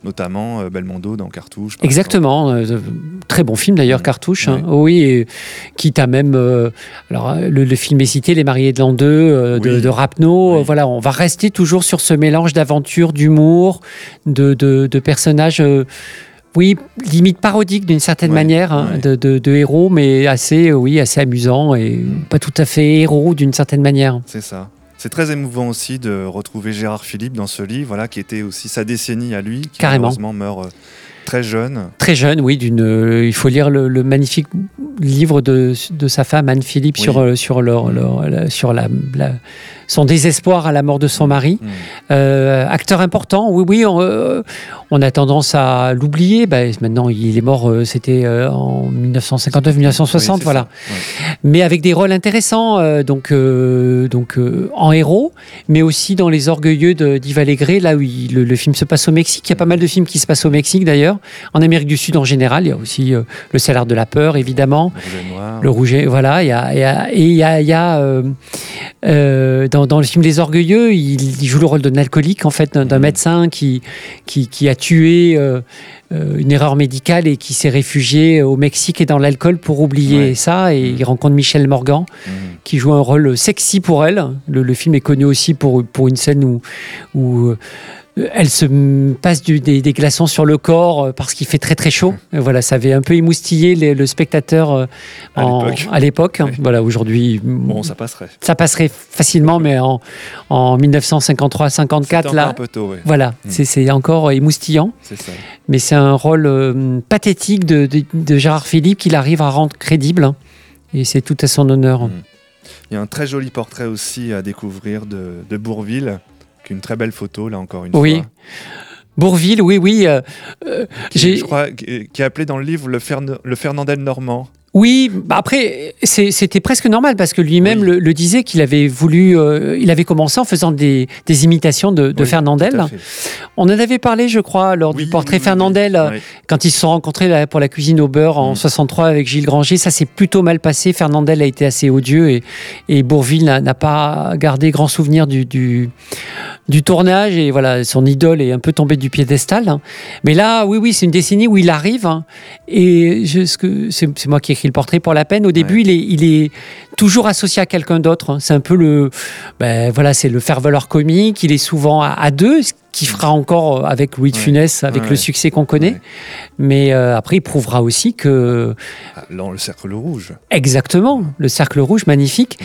notamment Belmondo dans Cartouche. Exactement, très bon film d'ailleurs. Cartouche. hein. Oui, et quitte à même. alors, le, le film est cité, Les Mariés de l'an 2 euh, de, Oui. de Rapneau. Oui. Voilà, on va rester toujours sur ce mélange d'aventure, d'humour, de, de- de personnages. Oui, limite parodique d'une certaine Ouais, manière, hein, ouais. de, de- de héros, mais assez, euh, oui, assez amusant et pas tout à fait héros d'une certaine manière. C'est ça. C'est très émouvant aussi de retrouver Gérard Philippe dans ce livre, voilà, qui était aussi sa décennie à lui, qui Carrément. malheureusement meurt euh, très jeune. Très jeune, oui. D'une, euh, il faut lire le, le magnifique livre de, de sa femme Anne Philippe Oui. sur euh, sur leur, leur- la- sur la, la- son désespoir à la mort de son mari. Mm. Euh, acteur important, oui, oui. On, on a tendance à l'oublier. Bah, maintenant, il est mort. c'était en 1959-1960, Oui, voilà. Ouais. Mais avec des rôles intéressants, euh, donc euh, donc en héros, mais aussi dans les orgueilleux d'Yves Allégret, là où il- le, le film se passe au Mexique. Il y a pas mal de films qui se passent au Mexique d'ailleurs. En Amérique du Sud en général, il y a aussi euh, le salaire de la peur, évidemment. Le rouge et noir. Le rouge, et- voilà, il y a, il y a- et il y a, il y a, euh, euh, dans, dans le film Les Orgueilleux, il, il joue le rôle d'un alcoolique, en fait, d'un Mhm. médecin qui, qui, qui a tué une erreur médicale et qui s'est réfugié au Mexique et dans l'alcool pour oublier Ouais. ça. Et Mhm. il rencontre Michel Morgan, Mhm. qui joue un rôle sexy pour elle. Le, le film est connu aussi pour, pour une scène où, où elle se passe du- des, des glaçons sur le corps euh, parce qu'il fait très très chaud. Et voilà, ça avait un peu émoustillé les- le spectateur euh, À l'époque. Voilà, aujourd'hui, Bon, ça passerait. ça passerait facilement, mais en, en 1953-54, C'était encore là, un peu tôt, ouais. voilà, Mm. c'est- encore émoustillant. Ça. Mais c'est un rôle euh, pathétique de, de- de Gérard Philippe qu'il arrive à rendre crédible. hein. Et c'est tout à son honneur. Mm. Il y a un très joli portrait aussi à découvrir de, de Bourville, une très belle photo, là encore une Oui. fois. Bourville, oui, oui. euh, euh, Qui, j'ai- je crois, qui qui est appelé dans le livre le, Fern- le Fernandel normand. Oui, bah après, c'était presque normal parce que lui-même Oui. le, le disait qu'il avait voulu. euh, il avait commencé en faisant des, des imitations de, de Oui, Fernandel. On en avait parlé, je crois, lors Oui, du portrait Fernandel, quand ils se sont rencontrés pour la cuisine au beurre en Mm. 63 avec Gilles Granger. Ça s'est plutôt mal passé. Fernandel a été assez odieux et, et Bourville n'a pas gardé grand souvenir du, du, du tournage. Et voilà, son idole est un peu tombée du piédestal. Mais là, oui, oui, c'est une décennie où il arrive. hein. et je- ce que- c'est c'est moi qui ai écrit le portrait pour la peine. Au début, Ouais. il, est, il est toujours associé à quelqu'un d'autre. hein. C'est un peu le, ben, voilà, c'est le faire-valoir comique. Il est souvent à, à deux, ce qui fera encore euh, avec Louis de Ouais. Funès, avec Ouais. le succès qu'on connaît. Mais euh, après, il prouvera aussi que, Ah, Dans le cercle rouge. exactement, le cercle rouge, magnifique.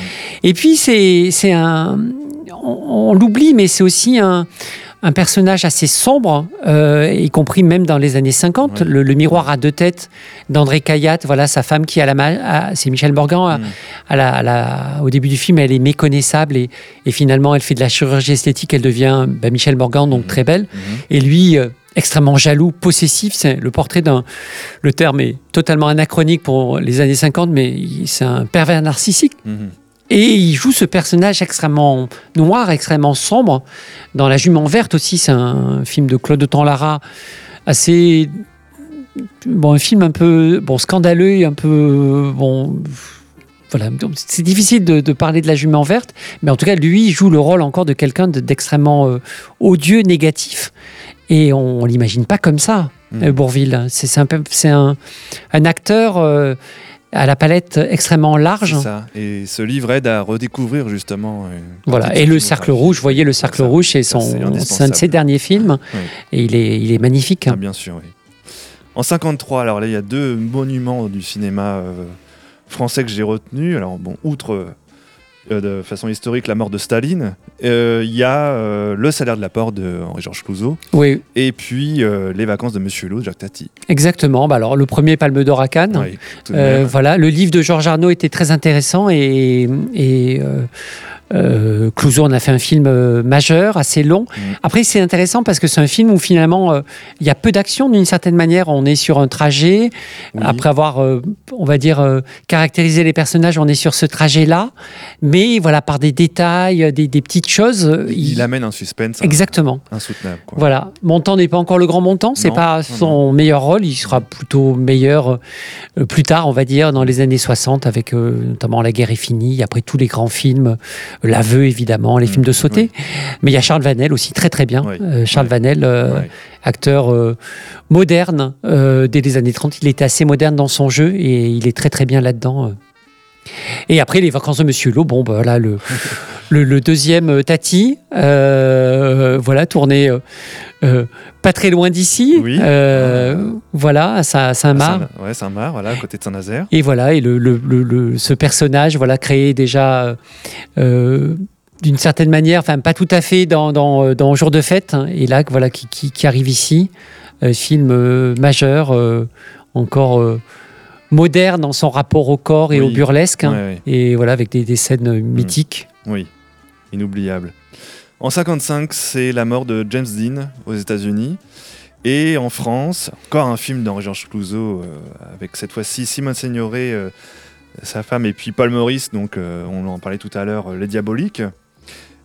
Et puis, c'est c'est un. On, on l'oublie, mais c'est aussi un. Un personnage assez sombre, euh, y compris même dans les années 50, Ouais. le, le miroir à deux têtes d'André Cayatte, voilà sa femme qui a la ma- a- c'est Michel Morgan, Mm. à la- à la- au début du film, elle est méconnaissable et, et finalement, elle fait de la chirurgie esthétique. Elle devient ben, Michel Morgan, donc Mhm. très belle. Mhm. Et lui, euh, extrêmement jaloux, possessif. C'est le portrait d'un. Le terme est totalement anachronique pour les années 50, mais c'est un pervers narcissique. Mhm. Et il joue ce personnage extrêmement noir, extrêmement sombre. Dans La Jument Verte aussi, c'est un film de Claude Tanlara, assez. Bon, un film un peu bon, scandaleux, et un peu. Bon, voilà, c'est difficile de, de parler de La Jument Verte, mais en tout cas, lui il joue le rôle encore de quelqu'un de- d'extrêmement euh, odieux, négatif. Et on, on l'imagine pas comme ça, Mm. euh, Bourville. C'est un acteur euh, à la palette extrêmement large. Ça. Et ce livre aide à redécouvrir justement. Voilà, et le cercle rouge, vous voyez, le cercle Ça, rouge, c'est un de ses derniers films, Oui. et il est, il est magnifique. Ah, bien sûr, oui. En 53, alors là, il y a deux monuments du cinéma euh, français que j'ai retenus. Alors, bon, outre de façon historique la mort de Staline, euh, il y a euh, Le salaire de la porte de Henri-Georges Clouzot, Oui, et puis euh, Les vacances de Monsieur Hulot de Jacques Tati. exactement. Bah alors, le premier Palme d'Or à Cannes. Oui, Euh, voilà, le livre de Georges Arnaud était très intéressant et, et euh, Clouseau en a fait un film euh, majeur, assez long. Mm. Après, c'est intéressant parce que c'est un film où finalement euh, il y a peu d'action d'une certaine manière. On est sur un trajet. Oui. Après avoir, euh, on va dire, caractérisé les personnages, on est sur ce trajet-là. Mais voilà, par des détails, des, des petites choses. il, amène un suspense Exactement. insoutenable. Quoi. Voilà, Montant n'est pas encore le grand montant, c'est pas non, son meilleur rôle, il sera plutôt meilleur plus tard, on va dire, dans les années 60, avec notamment La guerre est finie, après tous les grands films, L'aveu évidemment, les Mm, films de sauté, mais il y a Charles Vanel aussi très très bien, Oui, Euh, Charles. Vanel, euh, acteur euh, moderne dès les années 30, il était assez moderne dans son jeu et il est très très bien là-dedans. Et après, les vacances de Monsieur Hulot, bon, bah, le, [LAUGHS] le, le deuxième euh, Tati, euh, voilà, tourné euh, pas très loin d'ici, Oui. euh, voilà, à Saint- À Saint-Marc. Saint- ouais, Saint-Marc, voilà, à côté de Saint-Nazaire. Et voilà, et le, ce personnage, voilà, créé déjà d'une certaine manière, enfin pas tout à fait dans, dans, dans Jour de fête, hein, et là, voilà, qui, qui- qui arrive ici, euh, film euh, majeur, euh, encore moderne dans son rapport au corps et Oui. au burlesque, hein, Ouais, ouais. et voilà, avec des, des scènes euh, mythiques. Oui, inoubliable. En 55, c'est la mort de James Dean aux États-Unis. Et en France, encore un film d'Henri-Georges Clouzot, euh, avec cette fois-ci Simone Signoret, euh, sa femme, et puis Paul Maurice, donc euh, on en parlait tout à l'heure, Les Diaboliques.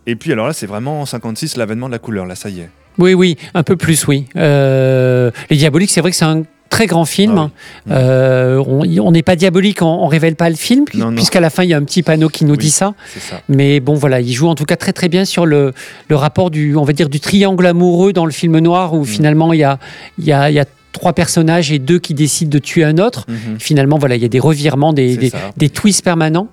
Et puis alors là, c'est vraiment en 56 l'avènement de la couleur, là ça y est. Oui, oui, un peu plus, oui. Les Diaboliques, c'est vrai que c'est un très grand film. Ah oui. Euh, on n'est pas diabolique, on, on révèle pas le film, puisqu'à la fin, il y a un petit panneau qui nous Oui. dit ça. Mais bon, voilà, il joue en tout cas très très bien sur le, le rapport du, on va dire, du triangle amoureux dans le film noir, où Mm. finalement, il y a, il y, a, il y a trois personnages et deux qui décident de tuer un autre. Mhm. Finalement, voilà, il y a des revirements, des, twists permanents.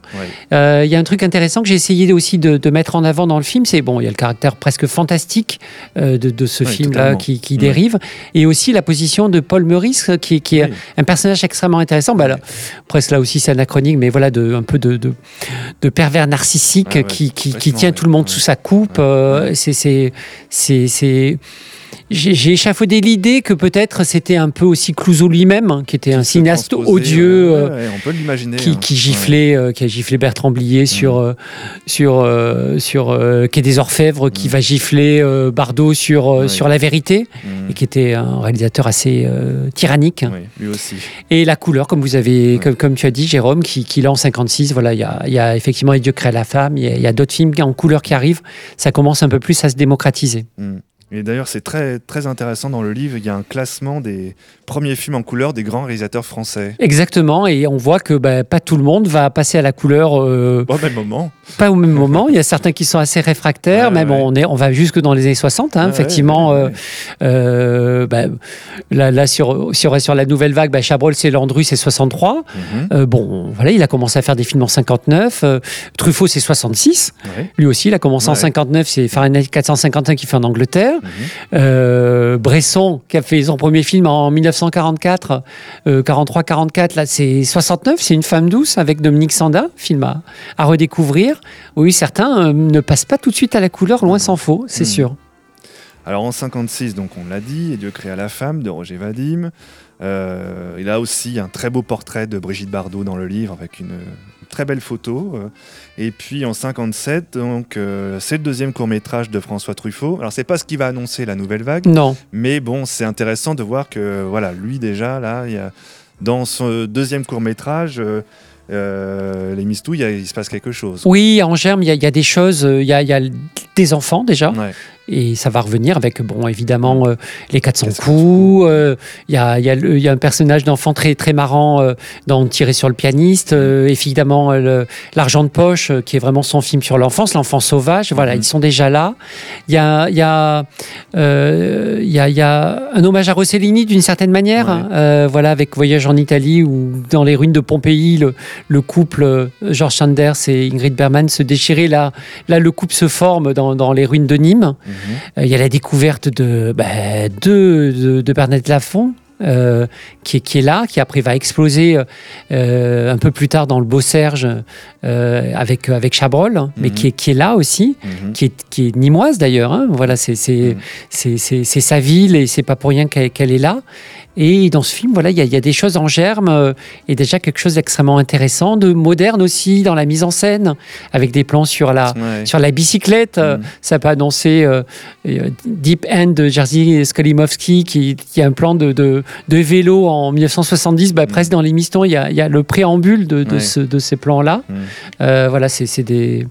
Euh, Il y a un truc intéressant que j'ai essayé aussi de, de mettre en avant dans le film, c'est bon, il y a le caractère presque fantastique euh, de, de ce Oui, film-là qui, dérive, et aussi la position de Paul Meurice, euh, qui, qui est un personnage extrêmement intéressant. Bah, là, presque là aussi, c'est anachronique, mais voilà, de, un peu de, pervers narcissique ouais, qui, tient tout le monde sous sa coupe. Euh, c'est j'ai échafaudé l'idée que peut-être c'était un peu aussi Clouseau lui-même, hein, qui était un cinéaste odieux, euh, ouais, on peut l'imaginer. qui, hein. qui Ouais. giflait, euh, qui a giflé Bertrand Blier sur euh, sur euh, sur euh, Quai des Orfèvres, qui Mm. va gifler euh, Bardot sur euh, sur La Vérité, et qui était un réalisateur assez euh, tyrannique. Oui, lui aussi. Et la couleur, comme vous avez, comme, comme tu as dit, Jérôme, qui, qui là en 56, voilà, il y a, y a effectivement Et Dieu crée la femme, il y a, il y a d'autres films en couleur qui arrivent. Ça commence un peu plus à se démocratiser. Et d'ailleurs, c'est très, très intéressant dans le livre. Il y a un classement des premiers films en couleur des grands réalisateurs français. Exactement, et on voit que bah, pas tout le monde va passer à la couleur, euh, Au même moment. pas au même moment. Il y a certains qui sont assez réfractaires, Ouais, même ouais. on, est, on va jusque dans les années 60, hein, effectivement. ouais, euh, euh, bah, là, là, sur, sur, sur la nouvelle vague, bah, Chabrol, c'est Landru, c'est 63. Mhm. Euh, bon, voilà, il a commencé à faire des films en 59. euh, Truffaut, c'est 66. Ouais. Lui aussi, il a commencé en Ouais. 59, c'est Fahrenheit 451 qui fait en Angleterre. Euh, Bresson, qui a fait son premier film en 1944, euh, 43-44, là c'est 69, c'est Une femme douce avec Dominique Sanda, film à, à redécouvrir. Oui, certains euh, ne passent pas tout de suite à la couleur, loin s'en faut, c'est Mhm. sûr. Alors en 56, donc on l'a dit, Et Dieu créa la femme de Roger Vadim. Euh, il a aussi un très beau portrait de Brigitte Bardot dans le livre avec une très belle photo. euh. Et puis en 57, donc euh, c'est le deuxième court métrage de François Truffaut. Alors c'est pas ce qui va annoncer la nouvelle vague, Non, mais bon, c'est intéressant de voir que voilà, lui déjà là, il y a, dans son deuxième court métrage. euh, les Mistou, il, se passe quelque chose. Oui, en germe, il y, a- il y a des choses. Il y a, il y a des enfants déjà. Ouais. Et ça va revenir avec, bon, évidemment, euh, les 400 400 coups. euh, Il y, a, y, a y a un personnage d'enfant très, très marrant euh, dans Tirer sur le pianiste. euh, évidemment, L'argent de poche, qui est vraiment son film sur l'enfance, l'enfant sauvage. Voilà, Mhm. ils sont déjà là. Il y a, y, a, y, a, y a un hommage à Rossellini d'une certaine manière. Ouais. voilà, avec Voyage en Italie ou dans les ruines de Pompéi, le, le couple George Sanders et Ingrid Bergman se déchirait. Là, là le couple se forme dans, dans les ruines de Nîmes. Mhm. Euh, Il y a la découverte de, bah, de, de, de Bernadette Lafont. euh, qui, est, qui est là, qui après va exploser euh, un peu plus tard dans le Beau Serge euh, avec, avec Chabrol, hein, mais Mhm. qui est, qui est là aussi, Mhm. qui est, qui est nimoise d'ailleurs. hein. Voilà, c'est c'est- c'est sa ville et c'est pas pour rien qu'elle qu'elle est là. Et dans ce film, voilà, il y, a- il y a des choses en germe euh, et déjà quelque chose d'extrêmement intéressant, de moderne aussi dans la mise en scène, avec des plans sur la, Ouais. sur la bicyclette. euh, Mhm. Ça peut annoncer euh, Deep End de Jerzy Skolimowski, qui, qui a un plan de, de, de vélo en 1970. Bah, Presque dans l'émission, il y y a le préambule de, de, Ouais. ce- de ces plans-là. Mhm. Euh, voilà, c'est des.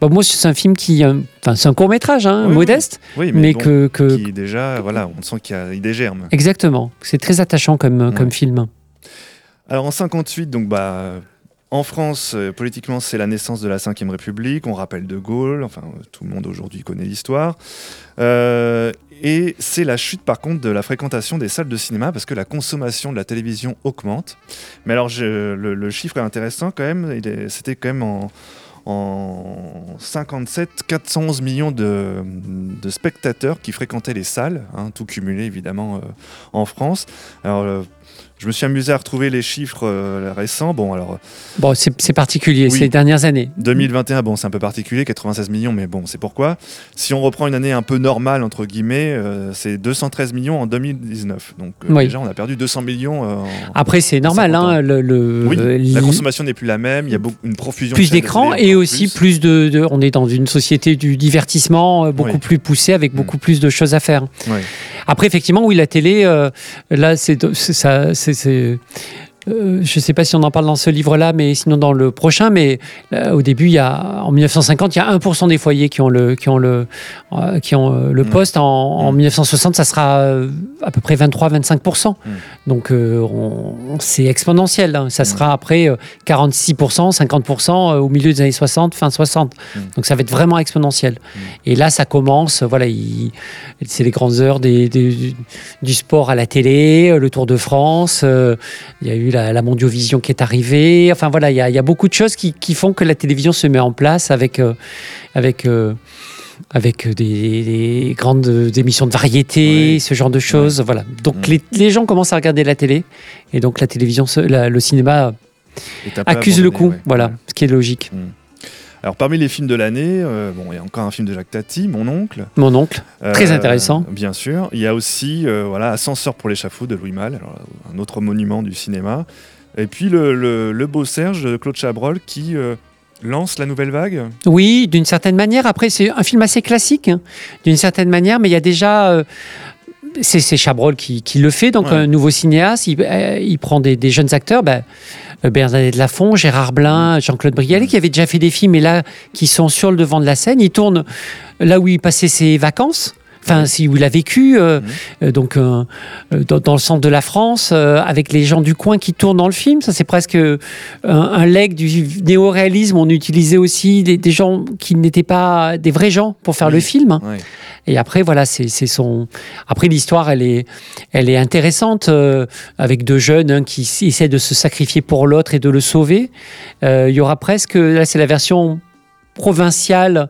Bon, moi, c'est un film qui. euh, Enfin, c'est un court métrage, hein, Oui, modeste, Oui, mais, bon, que. que- qui déjà, voilà, on sent qu'il y a des germes. Exactement. C'est très attachant comme, comme film. Alors en 58, donc bah en France, euh, politiquement, c'est la naissance de la Ve République. On rappelle De Gaulle. Enfin, euh, tout le monde aujourd'hui connaît l'histoire. Euh, et c'est la chute, par contre, de la fréquentation des salles de cinéma parce que la consommation de la télévision augmente. Mais alors, je- le, le chiffre est intéressant quand même. C'était quand même en, en 57, 411 millions de, spectateurs qui fréquentaient les salles, hein, tout cumulé évidemment euh, en France. Euh, je me suis amusé à retrouver les chiffres euh, récents. Bon, alors Bon, c'est particulier, Oui. ces dernières années. 2021, bon, c'est un peu particulier, 96 millions, mais bon, c'est pourquoi. Si on reprend une année un peu normale, entre guillemets, euh, c'est 213 millions en 2019. Donc euh, Oui. déjà, on a perdu 200 millions. euh, en- Après, c'est normal. 50 ans. Hein, le, le- oui, euh, la consommation n'est plus la même, il y a beaucoup, une profusion. plus d'écran et aussi plus, de, de- On est dans une société du divertissement euh, beaucoup plus poussée avec beaucoup plus de choses à faire. Après, effectivement, oui, la télé, euh, là, c'est c'est ça. C'est- euh, je ne sais pas si on en parle dans ce livre-là, mais sinon dans le prochain. Mais là, au début, il y a, en 1950, il y a 1% des foyers qui ont le, qui ont le, euh, qui ont euh, le Mm. poste. En, en 1960, ça sera euh, à peu près 23-25%. Mm. Donc, euh, on- c'est exponentiel. hein. Ça sera après euh, 46%, 50% euh, au milieu des années 60, fin 60. Mm. Donc, ça va être vraiment exponentiel. Et là, ça commence. Voilà, il- c'est les grandes heures des, des- du, sport à la télé, euh, le Tour de France. euh, il y a eu la, la Mondiovision qui est arrivée. Enfin, voilà, il y a, il y a beaucoup de choses qui, qui font que la télévision se met en place avec. euh, avec euh, avec des, des grandes émissions de variété, Oui. ce genre de choses. Voilà. Donc Mm. les, les gens commencent à regarder la télé et donc la télévision, la- le cinéma accuse le coup. ouais. Voilà, ce qui est logique. Alors parmi les films de l'année, euh, bon, il y a encore un film de Jacques Tati, Mon oncle. Mon oncle, très Euh, intéressant. Bien sûr. Il y a aussi euh, voilà, Ascenseur pour l'échafaud de Louis Malle, alors, un autre monument du cinéma. Et puis le, le, le Beau Serge de Claude Chabrol qui lance la nouvelle vague. Oui, d'une certaine manière. Après, c'est un film assez classique, hein, d'une certaine manière, mais il y a déjà. c'est Chabrol qui, qui le fait, donc Ouais. un nouveau cinéaste. Il, il prend des, des jeunes acteurs. ben, Bernadette Lafont, Gérard Blin, Jean-Claude Brialet, qui avaient déjà fait des films, et là, qui sont sur le devant de la scène. Il tourne là où il passait ses vacances. Enfin, si, où il a vécu, euh, euh, donc euh, dans, dans le centre de la France, euh, avec les gens du coin qui tournent dans le film. Ça, c'est presque un, un leg du néo-réalisme. On utilisait aussi des, des gens qui n'étaient pas des vrais gens pour faire Oui. le film. Et après, voilà, c'est son. Après, l'histoire, elle est, elle est intéressante avec deux jeunes hein, qui essaient de se sacrifier pour l'autre et de le sauver. Il y aura presque, là, c'est la version provinciale,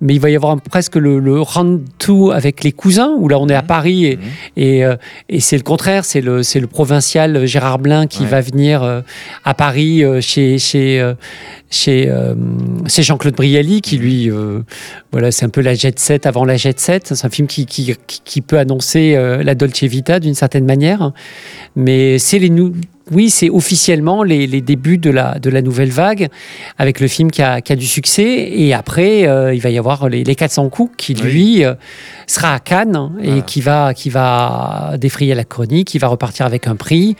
mais il va y avoir un- presque le, le round two avec les cousins, où là on est à Paris et, Mhm. et, euh, et c'est le contraire, c'est le, c'est le provincial Gérard Blin qui Ouais. va venir euh, à Paris euh, chez, chez, chez, chez Jean-Claude Brialy, qui lui, euh, voilà, c'est un peu la jet set avant la jet set. C'est un film qui, qui, peut annoncer la Dolce Vita d'une certaine manière. Mais c'est les nou- oui, c'est officiellement les, les débuts de la, de la nouvelle vague, avec le film qui a, qui a du succès. Et après, euh, il va y avoir les, les 400 coups, qui lui euh, sera à Cannes et Voilà. qui va, qui va défrayer la chronique, qui va repartir avec un prix.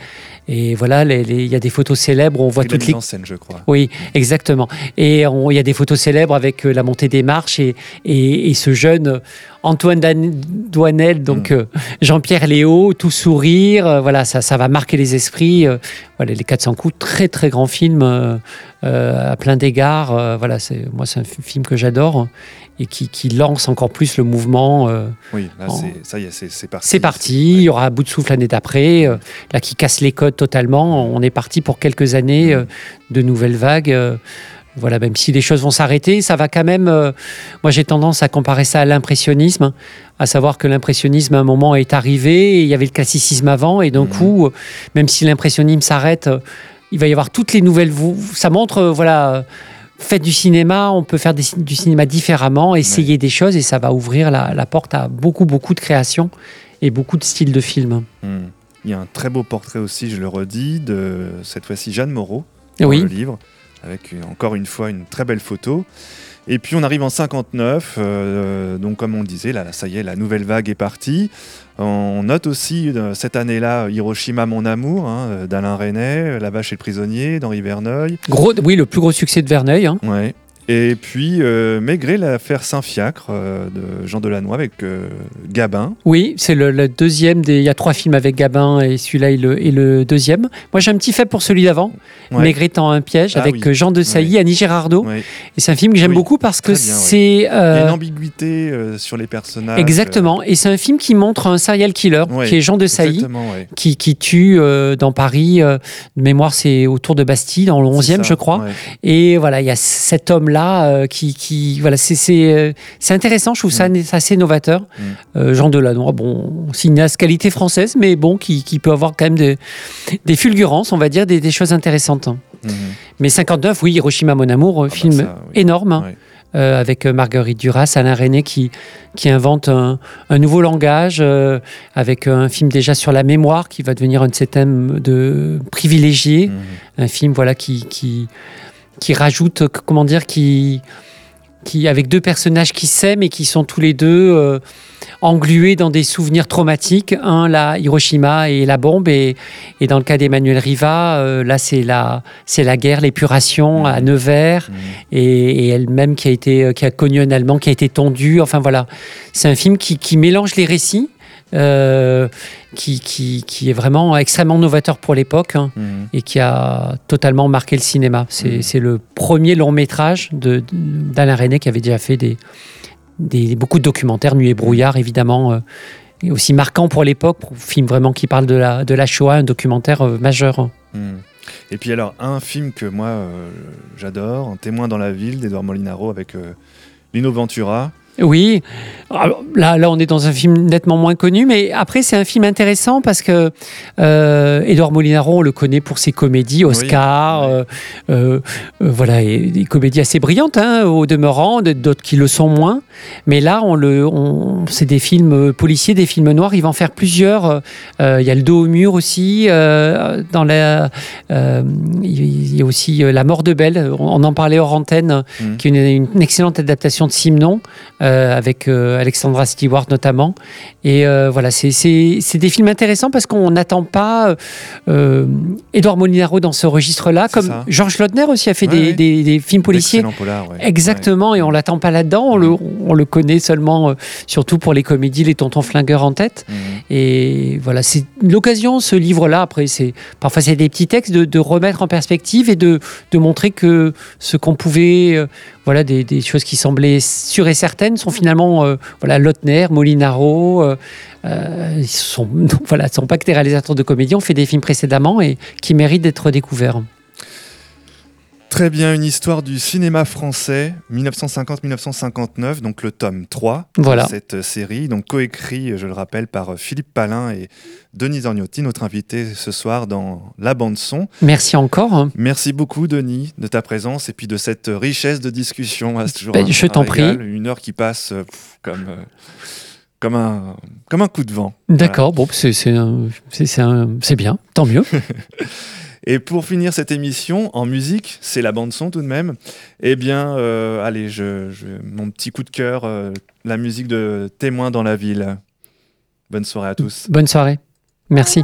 Et voilà, il y a des photos célèbres, on voit toutes les en scène, je crois. oui, exactement. Et il y a des photos célèbres avec euh, la montée des marches et, et, et ce jeune Antoine Douanel, donc euh, Jean-Pierre Léo, tout sourire. euh, voilà, ça, ça va marquer les esprits. euh, voilà, les 400 coups, très très grand film à plein d'égards. voilà, c'est moi c'est un film que j'adore et qui, qui lance encore plus le mouvement. euh, Oui, là, En- c'est- ça y est, c'est c'est parti. c'est parti, il y aura un bout de souffle l'année d'après, euh, là qui casse les codes totalement. On est parti pour quelques années euh, de nouvelles vagues. Voilà, même si les choses vont s'arrêter, ça va quand même. euh, moi, j'ai tendance à comparer ça à l'impressionnisme, à savoir que l'impressionnisme à un moment est arrivé, et il y avait le classicisme avant, et d'un coup, euh, même si l'impressionnisme s'arrête, euh, il va y avoir toutes les nouvelles. Ça montre, voilà. Faites du cinéma, on peut faire des du cinéma différemment, essayer des choses et ça va ouvrir la, la porte à beaucoup, beaucoup de créations et beaucoup de styles de films. Hmm. Il y a un très beau portrait aussi, je le redis, de cette fois-ci Jeanne Moreau, dans Oui. le livre, avec une- encore une fois une très belle photo. Et puis on arrive en 59, euh, donc comme on le disait, là, ça y est, la nouvelle vague est partie. On note aussi euh, cette année-là Hiroshima, mon amour, hein, euh, d'Alain Resnais, La vache et le prisonnier, d'Henri Verneuil. Gros, oui, le plus gros succès de Verneuil. hein. Ouais. Et puis euh, Maigret, l'affaire Saint-Fiacre euh, de Jean Delannoy avec euh, Gabin. Oui, c'est le, le deuxième des. Il y a trois films avec Gabin et celui-là est le, est le deuxième. Moi, j'ai un petit fait pour celui d'avant, Ouais. Maigret tend un piège, Ah avec oui. euh, Jean de Sailly. Annie Girardot. Et c'est un film que j'aime beaucoup parce que c'est. Il y a une ambiguïté sur les personnages. Exactement. Et c'est un film qui montre un serial killer, qui est Jean de Sailly. Qui, qui tue dans Paris, de mémoire c'est autour de Bastille, dans le 11e C'est ça, je crois. Et voilà, il y a cet homme-là euh, qui, qui, voilà, c'est c'est euh, c'est intéressant. Je trouve ça Mm. assez novateur. Euh, Jean Delannoy, bon, cinéaste qualité française, mais bon, qui, qui peut avoir quand même des, des fulgurances, on va dire, des, des choses intéressantes. Mhm. Mais 59, oui, Hiroshima mon amour, euh, bah film ça, oui. énorme. hein, euh, avec Marguerite Duras, Alain René qui, qui invente un, un nouveau langage, euh, avec un film déjà sur la mémoire qui va devenir un de ses thèmes de privilégiés. Mhm. Un film voilà, qui, qui, qui rajoute, comment dire, qui, qui, avec deux personnages qui s'aiment et qui sont tous les deux euh, englués dans des souvenirs traumatiques. Un, la Hiroshima et la bombe, et, et dans le cas d'Emmanuel Riva, euh, là, c'est la, c'est la guerre, l'épuration à Nevers, Mhm. et, et elle-même qui a, été, euh, qui a connu un Allemand qui a été tondu. Enfin voilà, c'est un film qui, qui mélange les récits. Euh, qui, qui, qui est vraiment extrêmement novateur pour l'époque hein, Mhm. et qui a totalement marqué le cinéma. C'est Mhm. le premier long métrage d'Alain René qui avait déjà fait des, des, beaucoup de documentaires, Nuit et brouillard évidemment, euh, et aussi marquant pour l'époque, film vraiment qui parle de la, de la Shoah, un documentaire euh, majeur. Mhm. Et puis alors, un film que moi j'adore, Un témoin dans la ville d'Edouard Molinaro avec Lino Ventura. Oui, Alors, là, là on est dans un film nettement moins connu, mais après c'est un film intéressant parce que euh, Edouard Molinaro, on le connaît pour ses comédies, Oscar, Oui, euh, euh, euh, voilà, et des comédies assez brillantes hein, au demeurant, d'autres qui le sont moins. Mais là, on le, on, c'est des films euh, policiers, des films noirs. Il va en faire plusieurs. euh, Il y a le dos au mur aussi. euh, dans la, il y a aussi La mort de Belle. On en parlait hors antenne, Mhm. qui est une, une excellente adaptation de Simon avec Alexandra Stewart notamment. Et voilà, c'est- c'est c'est des films intéressants parce qu'on n'attend pas euh, Edouard Molinaro dans ce registre-là, C'est comme ça. Georges Lautner aussi a fait Ouais, des, ouais. des- des films policiers. Excellent polar, ouais. Exactement, et on l'attend pas là-dedans. On, le, on le connaît seulement, euh, surtout pour les comédies, les tontons flingueurs en tête. Mhm. Et voilà, c'est l'occasion, ce livre-là. Après, c'est parfois c'est des petits textes de, de remettre en perspective et de, de montrer que ce qu'on pouvait, euh, voilà, des, des choses qui semblaient sûres et certaines sont finalement, euh, voilà, Lautner, Molinaro. euh, ils sont, [LAUGHS] voilà, sont pas que des réalisateurs de comédie. On fait des films précédemment et qui méritent d'être découverts. Très bien, une histoire du cinéma français, 1950-1959, donc le tome 3 Voilà. de cette série, donc coécrit, je le rappelle, par Philippe Palin et Denis Orgnotti, notre invité ce soir dans la bande-son. Merci encore. hein. Merci beaucoup, Denis, de ta présence et puis de cette richesse de discussion. Ah, toujours Ben, un- je t'en prie. Une heure qui passe euh, pff, comme. euh, comme un, comme un coup de vent. Voilà. D'accord, bon, c'est un- c'est bien, tant mieux. [LAUGHS] Et pour finir cette émission en musique, c'est la bande son tout de même. Eh bien, euh, allez, je- mon petit coup de cœur, euh, la musique de Témoin dans la ville. Bonne soirée à tous. Bonne soirée. Merci.